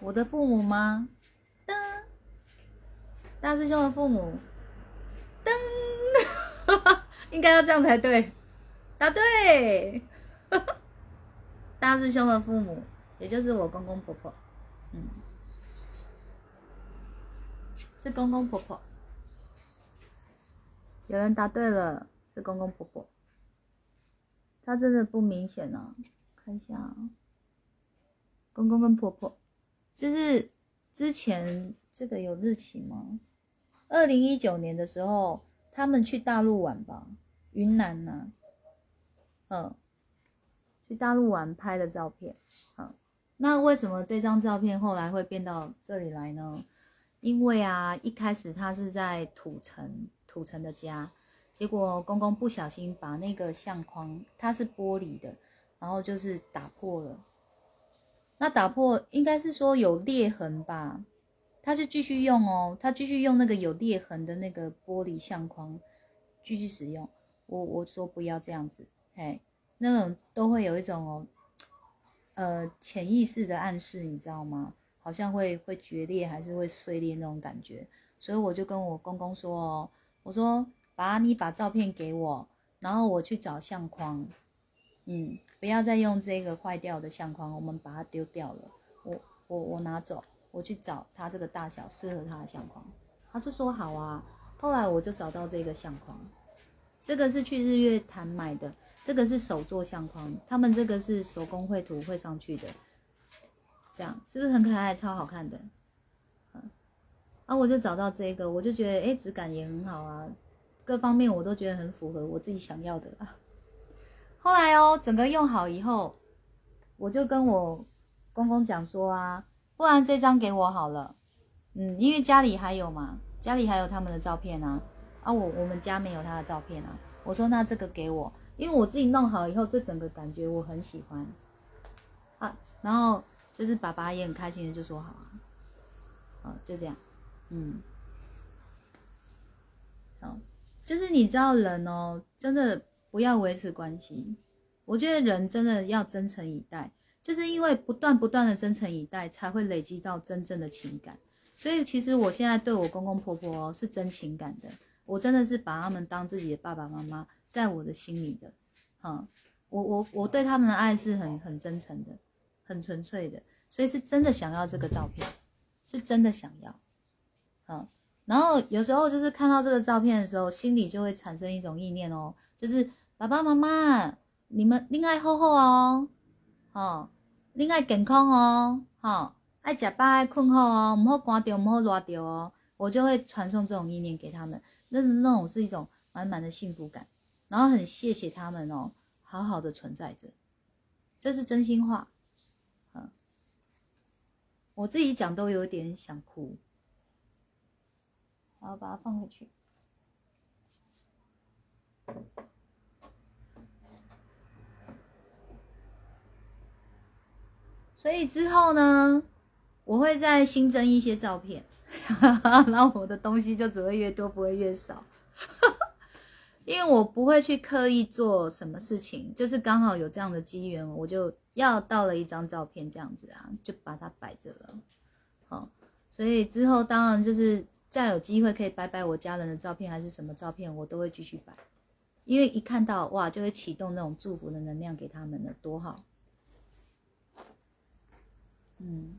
我的父母吗？大师兄的父母。噔，应该要这样才对，答对。大师兄的父母，也就是我公公婆婆，嗯，是公公婆婆。有人答对了，是公公婆婆。他真的不明显啊，看一下啊，公公跟婆婆，就是之前这个有日期吗？二零一九年的时候。他们去大陆玩吧，云南呢、嗯，去大陆玩拍的照片，嗯，那为什么这张照片后来会变到这里来呢？因为啊，一开始他是在土城，土城的家，结果公公不小心把那个相框，它是玻璃的，然后就是打破了，那打破应该是说有裂痕吧。他就继续用哦，他继续用那个有裂痕的那个玻璃相框继续使用。我我说不要这样子，嘿，那种都会有一种哦，呃，潜意识的暗示，你知道吗？好像会会决裂还是会碎裂那种感觉。所以我就跟我公公说哦，我说把你把照片给我，然后我去找相框，嗯，不要再用这个坏掉的相框，我们把它丢掉了。我我我拿走。我去找他这个大小适合他的相框，他就说好啊。后来我就找到这个相框，这个是去日月潭买的，这个是手做相框，他们这个是手工绘图绘上去的，这样是不是很可爱，超好看的？啊，我就找到这个，我就觉得哎，质感也很好啊，各方面我都觉得很符合我自己想要的啦。后来哦，整个用好以后，我就跟我公公讲说啊，不然这张给我好了，嗯，因为家里还有嘛，家里还有他们的照片啊，啊，我我们家没有他的照片啊，我说那这个给我，因为我自己弄好以后，这整个感觉我很喜欢，啊，然后就是爸爸也很开心的就说好啊，啊，就这样，嗯，好，就是你知道人哦，真的。不要维持关系，我觉得人真的要真诚以待，就是因为不断不断的真诚以待，才会累积到真正的情感。所以其实我现在对我公公婆婆是真情感的，我真的是把他们当自己的爸爸妈妈，在我的心里的，嗯，我我我对他们的爱是很很真诚的，很纯粹的，所以是真的想要这个照片，是真的想要，嗯，然后有时候就是看到这个照片的时候，心里就会产生一种意念哦，就是。爸爸妈妈，你们恋爱好好哦，吼，另爱健康哦，吼，爱食饱爱困好哦，唔好寒着唔好热着哦，我就会传送这种意念给他们，那那种是一种满满的幸福感，然后很谢谢他们哦，好好的存在着，这是真心话，嗯，我自己讲都有点想哭，然后把它放回去。所以之后呢，我会再新增一些照片，然后我的东西就只会越多，不会越少。因为我不会去刻意做什么事情，就是刚好有这样的机缘，我就要到了一张照片这样子啊，就把它摆着了。好，所以之后当然就是再有机会可以摆摆我家人的照片，还是什么照片，我都会继续摆，因为一看到哇，就会启动那种祝福的能量给他们了，多好。嗯，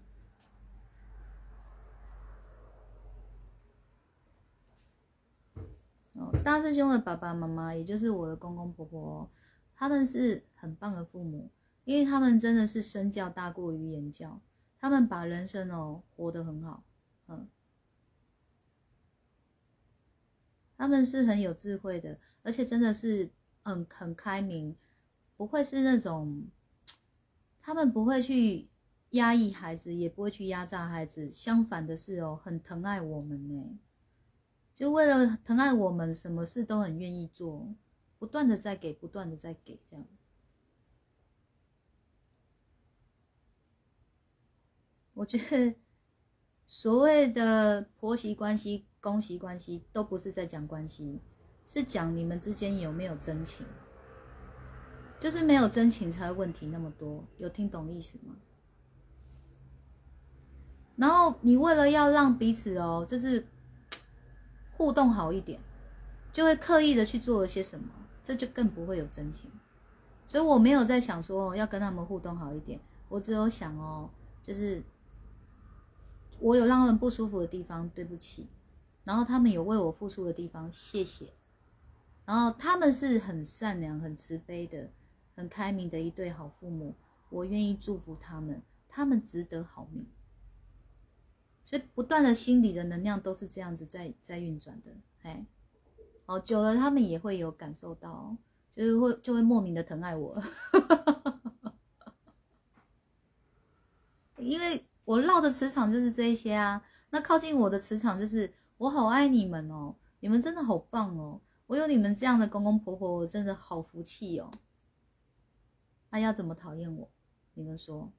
哦，大师兄的爸爸妈妈，也就是我的公公婆婆，他们是很棒的父母，因为他们真的是身教大过于言教，他们把人生哦活得很好，嗯，他们是很有智慧的，而且真的是很很开明，不会是那种，他们不会去。压抑孩子也不会去压榨孩子，相反的是哦，很疼爱我们呢，就为了疼爱我们，什么事都很愿意做，不断的在给，不断的在给，这样。我觉得所谓的婆媳关系、公媳关系，都不是在讲关系，是讲你们之间有没有真情，就是没有真情才会问题那么多，有听懂意思吗？然后你为了要让彼此哦，就是互动好一点，就会刻意的去做了些什么，这就更不会有真情。所以我没有在想说要跟他们互动好一点，我只有想哦，就是我有让他们不舒服的地方，对不起。然后他们有为我付出的地方，谢谢。然后他们是很善良、很慈悲的、很开明的一对好父母，我愿意祝福他们，他们值得好命。所以不断的心理的能量都是这样子在在运转的，哎，哦，久了他们也会有感受到，就是会就会莫名的疼爱我，因为我绕的磁场就是这一些啊，那靠近我的磁场就是我好爱你们哦，你们真的好棒哦，我有你们这样的公公婆婆，我真的好福气哦，那要怎么讨厌我？你们说？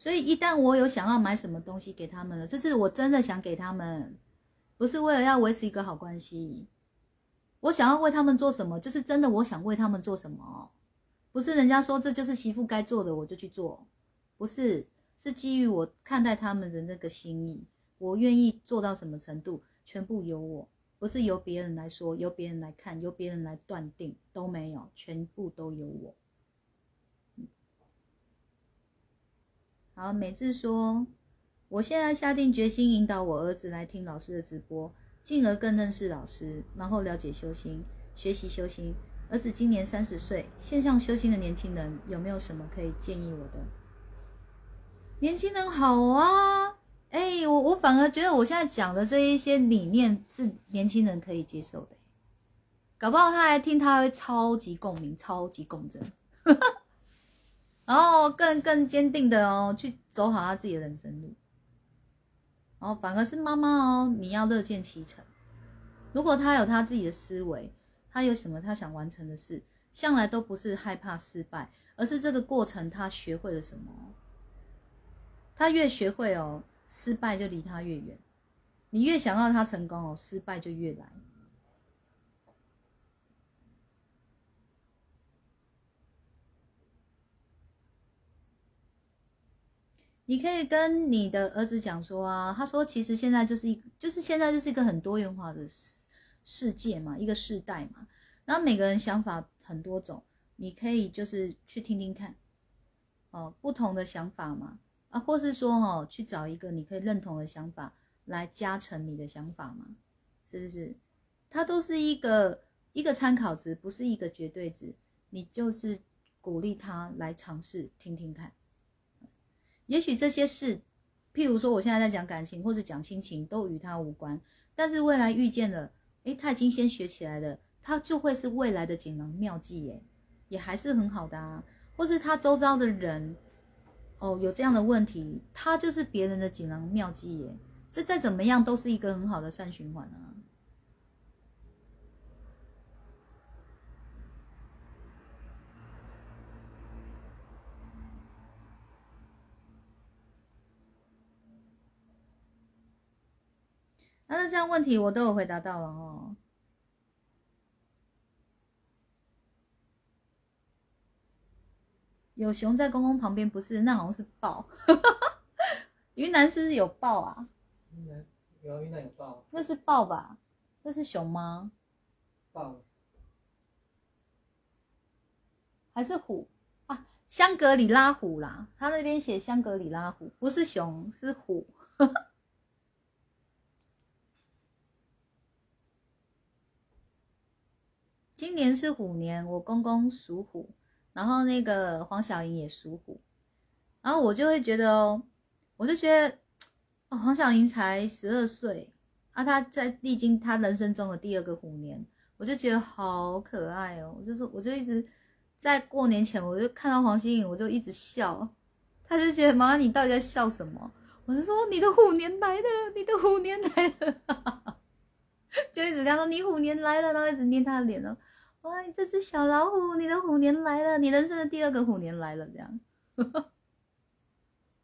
所以一旦我有想要买什么东西给他们了，这是我真的想给他们，不是为了要维持一个好关系。我想要为他们做什么，就是真的我想为他们做什么，不是人家说这就是媳妇该做的我就去做，不是，是基于我看待他们的那个心意，我愿意做到什么程度，全部由我，不是由别人来说，由别人来看，由别人来断定，都没有，全部都由我。好，美智说：“我现在下定决心引导我儿子来听老师的直播，进而更认识老师，然后了解修心，学习修心。儿子今年三十岁，线上修心的年轻人有没有什么可以建议我的？年轻人好啊，哎、我我反而觉得我现在讲的这一些理念是年轻人可以接受的，搞不好他来听，他会超级共鸣，超级共振，然后更更坚定的哦，去走好他自己的人生路。然后反而是妈妈哦，你要乐见其成。如果他有他自己的思维，他有什么他想完成的事，向来都不是害怕失败，而是这个过程他学会了什么。他越学会哦，失败就离他越远。你越想要他成功哦，失败就越来。你可以跟你的儿子讲说啊，他说其实现在就是一，就是现在就是一个很多元化的世世界嘛，一个世代嘛，然后每个人想法很多种，你可以就是去听听看，哦，不同的想法嘛，啊，或是说哦，去找一个你可以认同的想法来加成你的想法嘛，是不是？它都是一个一个参考值，不是一个绝对值，你就是鼓励他来尝试听听看。也许这些事，譬如说我现在在讲感情或者讲亲情，都与他无关。但是未来遇见了，诶，他已经先学起来了，他就会是未来的锦囊妙计耶，也还是很好的啊。或是他周遭的人，哦，有这样的问题，他就是别人的锦囊妙计耶。这再怎么样都是一个很好的善循环啊。那这样问题我都有回答到了哦。有熊在公公旁边，不是？那好像是豹。云南是不是有豹啊？云南有啊，云南有豹，那是豹吧？那是熊吗？豹还是虎啊？香格里拉虎啦，他那边写香格里拉虎，不是熊，是虎。今年是虎年，我公公属虎，然后那个黄小莹也属虎，然后我就会觉得哦，我就觉得哦，黄小莹才十二岁啊，她在历经她人生中的第二个虎年，我就觉得好可爱哦，我就说，我就一直在过年前，我就看到黄心颖，我就一直笑，他就觉得妈妈你到底在笑什么？我就说你的虎年来了，你的虎年来了，就一直跟他说你虎年来了，然后一直捏他的脸哦。哇，你这只小老虎，你的虎年来了，你人生的第二个虎年来了，这样。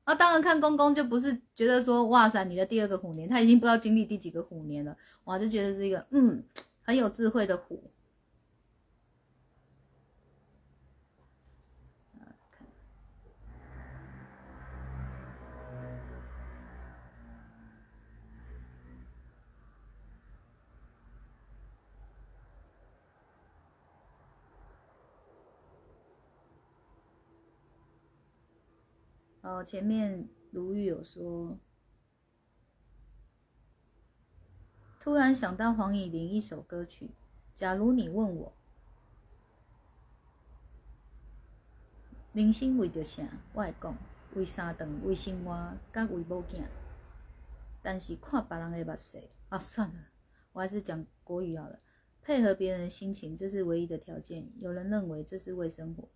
啊，当然看公公就不是觉得说哇塞，你的第二个虎年，他已经不知道经历第几个虎年了，哇，就觉得是一个嗯很有智慧的虎。哦，前面卢玉有说，突然想到黄以玲一首歌曲。假如你问我，人生为着啥？我会讲，为三顿，为生活，甲为某囝。但是看别人的目色啊，算了，我还是讲国语好了。配合别人的心情，这是唯一的条件。有人认为这是为生活，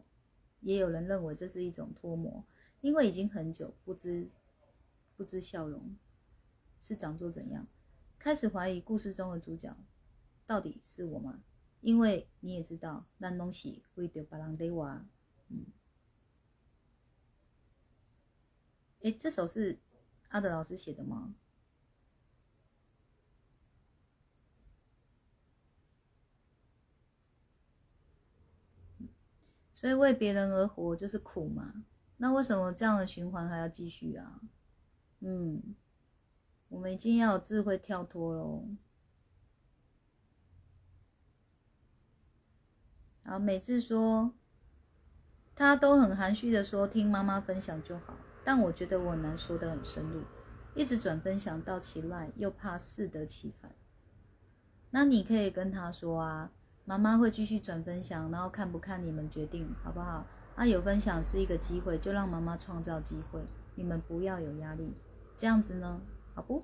也有人认为这是一种脱模。因为已经很久不知不知笑容是长作怎样，开始怀疑故事中的主角到底是我吗？因为你也知道，咱拢是为着别人在活，嗯。诶，这首是阿德老师写的吗？所以为别人而活就是苦嘛。那为什么这样的循环还要继续啊？嗯，我们已经要有智慧跳脱喽。然后美智说，他都很含蓄的说听妈妈分享就好，但我觉得我很难说的很深入，一直转分享到其赖，又怕适得其反。那你可以跟他说啊，妈妈会继续转分享，然后看不看你们决定，好不好？那有分享是一个机会，就让妈妈创造机会，你们不要有压力，这样子呢，好不？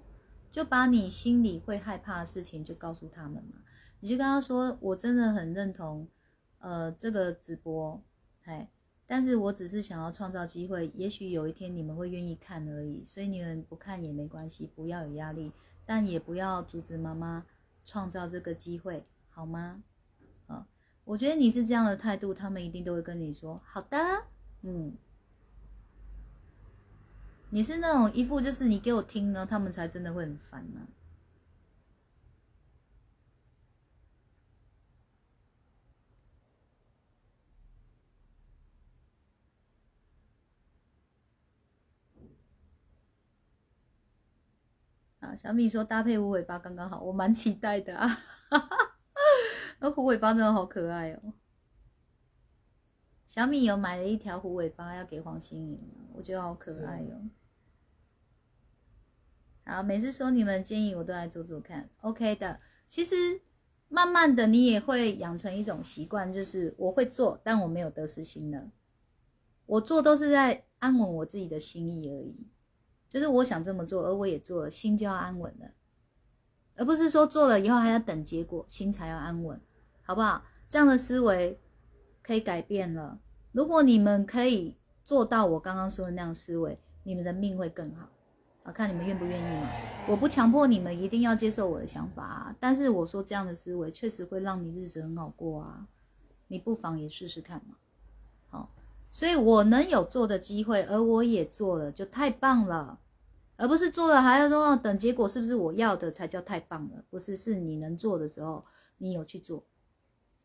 就把你心里会害怕的事情就告诉他们嘛，你就跟他说，我真的很认同，呃，这个直播，哎，但是我只是想要创造机会，也许有一天你们会愿意看而已，所以你们不看也没关系，不要有压力，但也不要阻止妈妈创造这个机会，好吗？我觉得你是这样的态度，他们一定都会跟你说好的，嗯。你是那种一副就是你给我听呢，他们才真的会很烦呢、啊，小米说搭配无尾巴刚刚好，我蛮期待的啊，那虎尾巴真的好可爱哦。小米有买了一条虎尾巴要给黄心颖，我觉得好可爱哦。好，每次说你们建议我都来做做看，OK 的。其实慢慢的你也会养成一种习惯，就是我会做，但我没有得失心了。我做都是在安稳我自己的心意而已，就是我想这么做，而我也做了，心就要安稳了，而不是说做了以后还要等结果，心才要安稳，好不好？这样的思维可以改变了。如果你们可以做到我刚刚说的那样思维，你们的命会更好。啊，看你们愿不愿意嘛。我不强迫你们一定要接受我的想法啊，但是我说这样的思维确实会让你日子很好过啊，你不妨也试试看嘛。好，所以我能有做的机会，而我也做了，就太棒了，而不是做了还要说等结果是不是我要的才叫太棒了？不是，是你能做的时候，你有去做，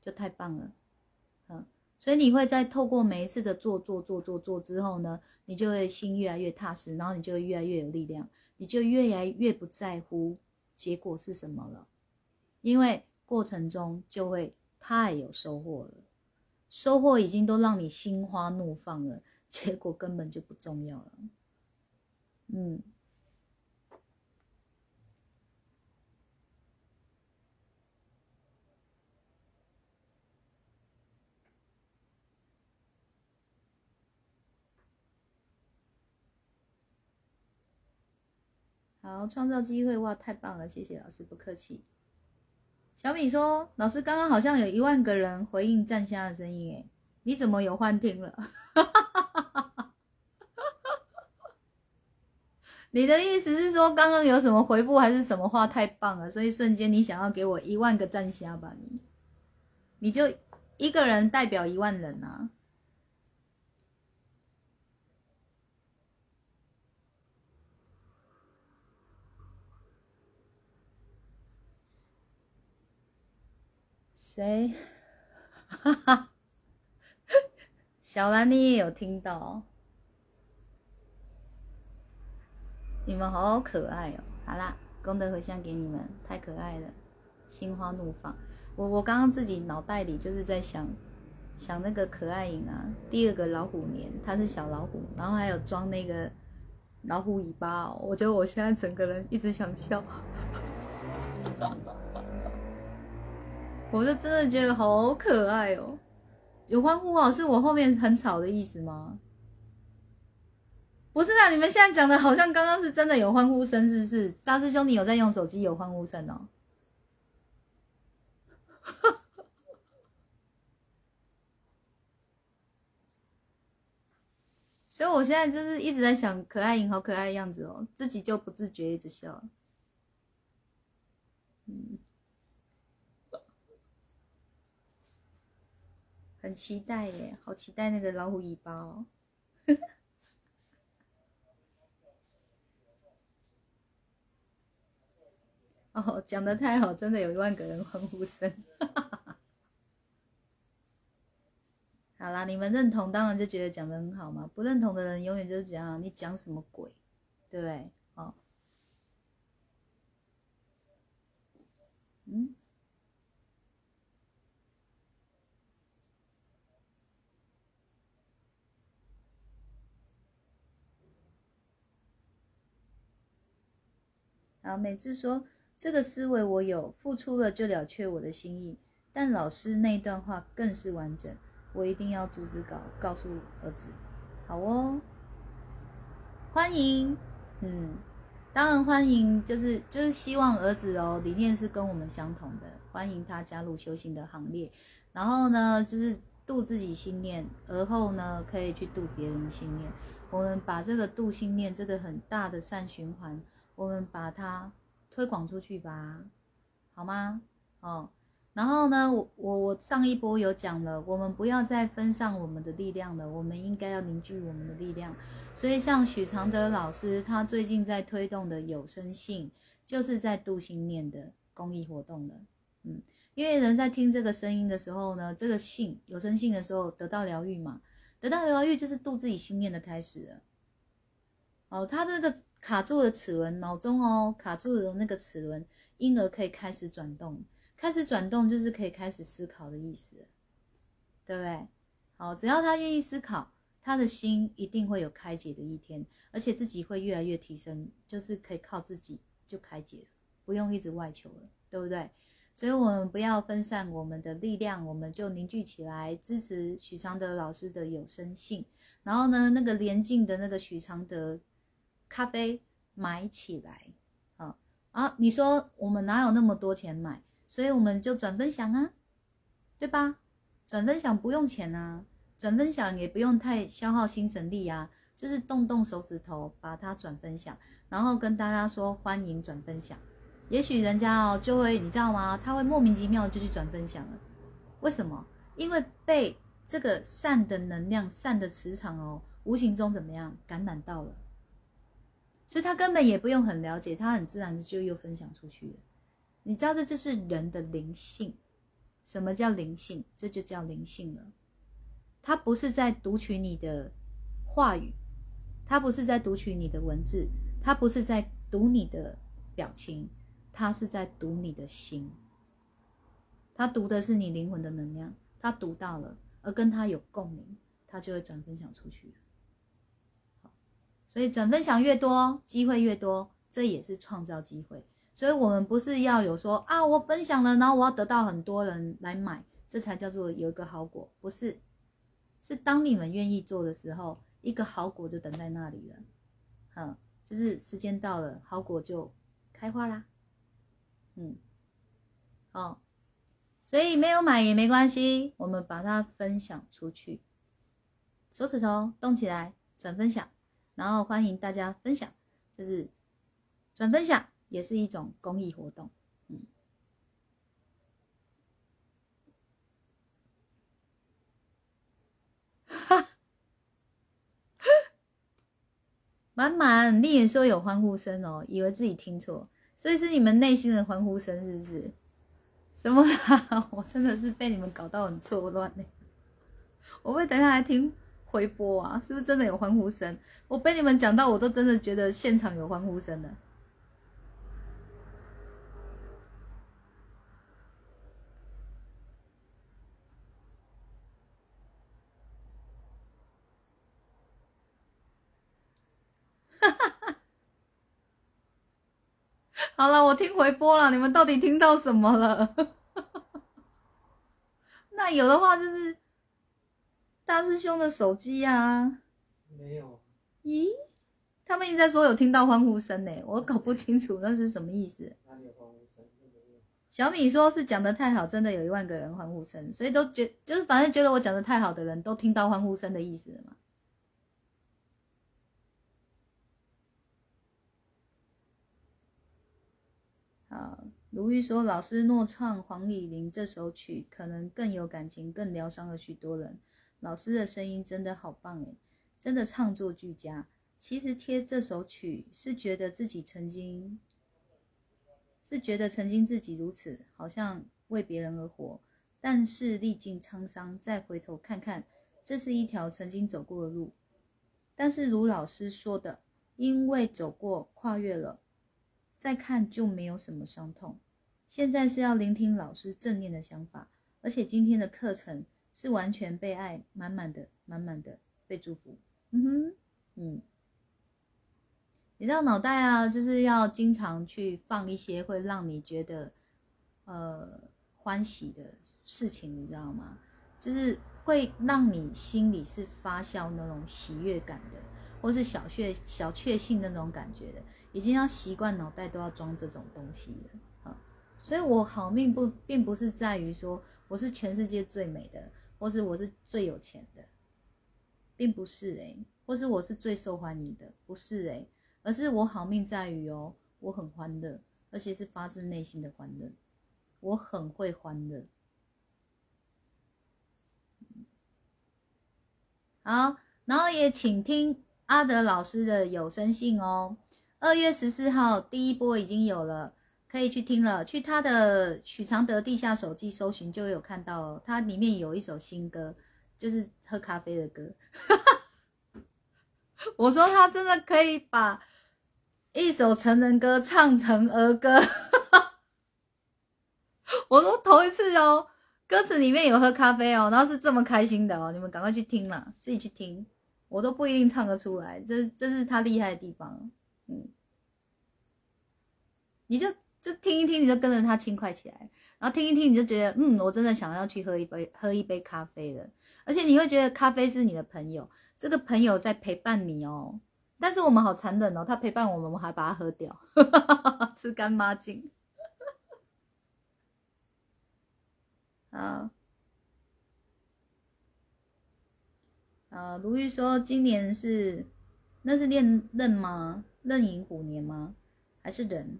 就太棒了。嗯，所以你会在透过每一次的做做做做做之后呢？你就会心越来越踏实，然后你就会越来越有力量，你就越来越不在乎结果是什么了，因为过程中就会太有收获了，收获已经都让你心花怒放了，结果根本就不重要了，嗯。好，创造机会哇，太棒了，谢谢老师，不客气。小米说：“老师刚刚好像有一万个人回应站虾的声音，哎，你怎么有幻听了？你的意思是说刚刚有什么回复还是什么话太棒了，所以瞬间你想要给我一万个站虾吧？你，你就一个人代表一万人啊？”谁？哈哈，小兰，你也有听到？你们好可爱哦！好啦，功德回向给你们，太可爱了，心花怒放。我我刚刚自己脑袋里就是在想，想那个可爱影啊，第二个老虎年，它是小老虎，然后还有装那个老虎尾巴哦。我觉得我现在整个人一直想笑。我就真的觉得好可爱哦！有欢呼哦，是我后面很吵的意思吗？不是啊，你们现在讲的好像刚刚是真的有欢呼声，是不是？大师兄，你有在用手机有欢呼声哦。所以我现在就是一直在想可爱影好可爱的样子哦，自己就不自觉一直笑。嗯。很期待耶，好期待那个老虎尾巴哦！哦，讲的太好，真的有一万个人欢呼声。好啦，你们认同当然就觉得讲的很好嘛，不认同的人永远就是讲你讲什么鬼，对不对？哦，嗯。然后每次说这个思维我有，付出了就了却我的心意。但老师那段话更是完整，我一定要逐字稿告诉儿子。好哦，欢迎，嗯，当然欢迎，就是就是希望儿子哦，理念是跟我们相同的，欢迎他加入修行的行列。然后呢，就是度自己心念，而后呢可以去度别人心念。我们把这个度心念这个很大的善循环，我们把它推广出去吧，好吗？哦。然后呢，我我我上一波有讲了，我们不要再分散我们的力量了，我们应该要凝聚我们的力量。所以像许常德老师，他最近在推动的有声性，就是在度心念的公益活动了。嗯，因为人在听这个声音的时候呢，这个性有声性的时候得到疗愈嘛，得到疗愈就是度自己心念的开始。哦，他这个卡住了齿轮，脑中哦卡住了那个齿轮，因而可以开始转动。开始转动就是可以开始思考的意思，对不对？好，只要他愿意思考，他的心一定会有开解的一天，而且自己会越来越提升，就是可以靠自己就开解，不用一直外求了，对不对？所以，我们不要分散我们的力量，我们就凝聚起来，支持许常德老师的有声性。然后呢，那个连进的那个许常德咖啡买起来，啊啊！你说我们哪有那么多钱买？所以我们就转分享啊，对吧？转分享不用钱啊，转分享也不用太消耗心神力啊，就是动动手指头把它转分享，然后跟大家说欢迎转分享，也许人家哦就会你知道吗？他会莫名其妙就去转分享了，为什么？因为被这个善的能量、善的磁场哦，无形中怎么样感染到了，所以他根本也不用很了解，他很自然的就又分享出去了。你知道这就是人的灵性，什么叫灵性？这就叫灵性了。他不是在读取你的话语，他不是在读取你的文字，他不是在读你的表情，他是在读你的心。他读的是你灵魂的能量，他读到了，而跟他有共鸣，他就会转分享出去。所以转分享越多，机会越多，这也是创造机会。所以，我们不是要有说啊，我分享了，然后我要得到很多人来买，这才叫做有一个好果。不是，是当你们愿意做的时候，一个好果就等在那里了。嗯，就是时间到了，好果就开花啦。嗯，好，所以没有买也没关系，我们把它分享出去，手指头动起来，转分享，然后欢迎大家分享，就是转分享。也是一种公益活动，嗯，哈，满满，你也说有欢呼声哦，以为自己听错，所以是你们内心的欢呼声，是不是？什么？我真的是被你们搞到很错乱呢。我会等下来听回播啊，是不是真的有欢呼声？我被你们讲到，我都真的觉得现场有欢呼声了。好了，我听回播了，你们到底听到什么了？那有的话就是大师兄的手机呀。没有。咦？他们一直在说有听到欢呼声呢，我搞不清楚那是什么意思。哪里有欢呼声？小米说是讲的太好，真的有一万个人欢呼声，所以都觉就是反正觉得我讲的太好的人都听到欢呼声的意思了嘛。好，如玉说：“老师诺唱黄以玲这首曲，可能更有感情，更疗伤了许多人。老师的声音真的好棒诶，真的唱作俱佳。其实贴这首曲，是觉得自己曾经，是觉得曾经自己如此，好像为别人而活。但是历尽沧桑，再回头看看，这是一条曾经走过的路。但是如老师说的，因为走过，跨越了。”再看就没有什么伤痛。现在是要聆听老师正念的想法，而且今天的课程是完全被爱满满的、满满的被祝福。嗯哼，嗯，你知道脑袋啊，就是要经常去放一些会让你觉得呃欢喜的事情，你知道吗？就是会让你心里是发酵那种喜悦感的，或是小确小确幸那种感觉的，已经要习惯脑袋都要装这种东西了啊。所以我好命不并不是在于说我是全世界最美的，或是我是最有钱的，并不是诶、或是我是最受欢迎的，不是诶、而是我好命在于哦，我很欢乐，而且是发自内心的欢乐，我很会欢乐。好，然后也请听阿德老师的有声信哦。二月十四号第一波已经有了，可以去听了。去他的许常德地下手机搜寻就有看到哦，它里面有一首新歌，就是喝咖啡的歌。我说他真的可以把一首成人歌唱成儿歌。我说头一次哦，歌词里面有喝咖啡哦，然后是这么开心的哦，你们赶快去听了，自己去听，我都不一定唱得出来，这这是他厉害的地方，嗯，你就就听一听，你就跟着他轻快起来，然后听一听，你就觉得，嗯，我真的想要去喝一杯喝一杯咖啡了，而且你会觉得咖啡是你的朋友，这个朋友在陪伴你哦，但是我们好残忍哦，他陪伴我们，我们还把它喝掉，吃干抹净。好，啊，如玉说今年是那是练壬吗？壬寅虎年吗？还是人？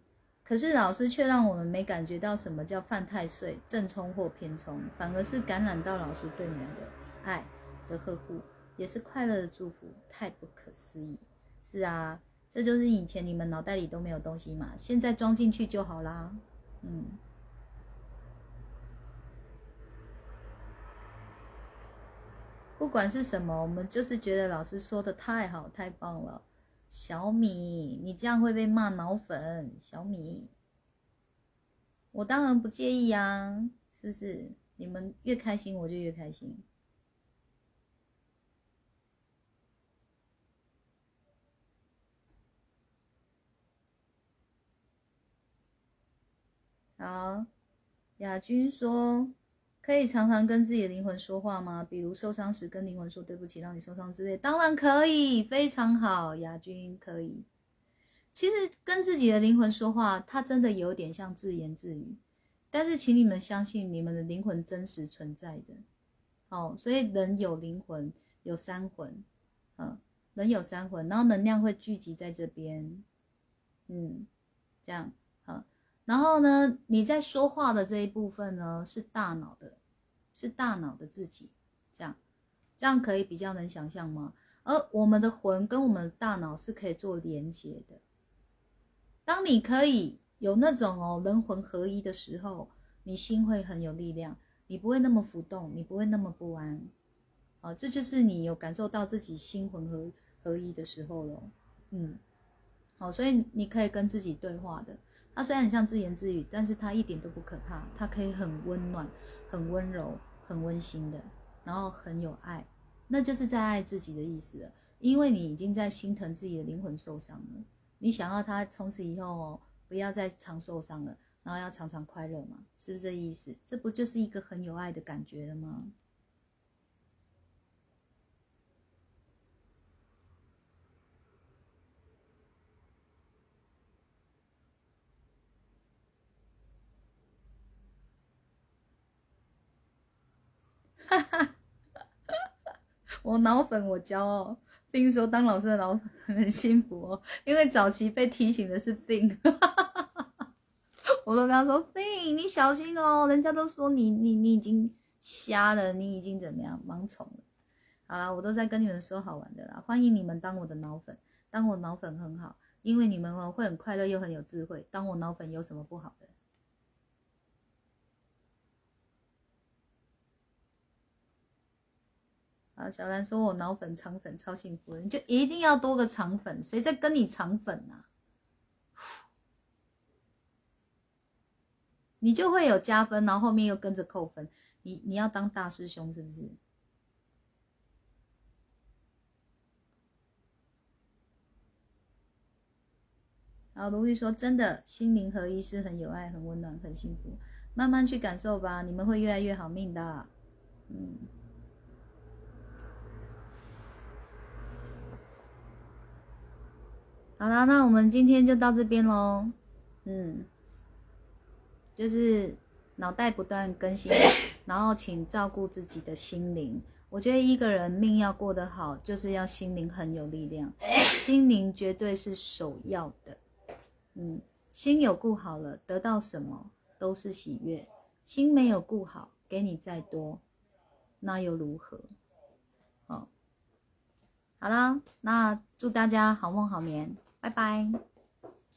可是老师却让我们没感觉到什么叫犯太岁、正冲或偏冲，反而是感染到老师对你们的爱的呵护，也是快乐的祝福，太不可思议。是啊，这就是以前你们脑袋里都没有东西嘛，现在装进去就好啦。嗯。不管是什么，我们就是觉得老师说的太好太棒了。小米，你这样会被骂脑粉。小米，我当然不介意啊，是不是？你们越开心，我就越开心。好，亚军说。可以常常跟自己的灵魂说话吗？比如受伤时跟灵魂说对不起，让你受伤之类。当然可以，非常好，亚军可以。其实跟自己的灵魂说话，它真的有点像自言自语。但是请你们相信，你们的灵魂真实存在的。哦，所以人有灵魂，有三魂，嗯，人有三魂，然后能量会聚集在这边，嗯，这样。然后呢，你在说话的这一部分呢，是大脑的，是大脑的自己，这样，这样可以比较能想象吗？而我们的魂跟我们的大脑是可以做连接的。当你可以有那种哦人魂合一的时候，你心会很有力量，你不会那么浮动，你不会那么不安，啊，这就是你有感受到自己心魂合合一的时候咯。嗯，好，所以你可以跟自己对话的。它虽然很像自言自语，但是它一点都不可怕，它可以很温暖、很温柔、很温馨的，然后很有爱，那就是在爱自己的意思了。因为你已经在心疼自己的灵魂受伤了，你想要他从此以后哦不要再常受伤了，然后要常常快乐嘛，是不是这意思？这不就是一个很有爱的感觉了吗？我脑粉，我骄傲。并说当老师的脑粉很幸福哦，因为早期被提醒的是病，我都跟他说：“病，你小心哦，人家都说你你你已经瞎了，你已经怎么样盲从了。”好啦，我都在跟你们说好玩的啦，欢迎你们当我的脑粉，当我脑粉很好，因为你们哦会很快乐又很有智慧，当我脑粉有什么不好的？啊，小兰说：“我脑粉、肠粉超幸福的，你就一定要多个肠粉，谁在跟你肠粉啊？你就会有加分，然后后面又跟着扣分。你你要当大师兄是不是？然后，卢玉说真的，心灵合一是很有爱、很温暖、很幸福。慢慢去感受吧，你们会越来越好命的。嗯。好啦，那我们今天就到这边喽。嗯，就是脑袋不断更新，然后请照顾自己的心灵。我觉得一个人命要过得好，就是要心灵很有力量，心灵绝对是首要的。嗯，心有顾好了，得到什么都是喜悦；心没有顾好，给你再多，那又如何？好，好啦，那祝大家好梦好眠。拜拜。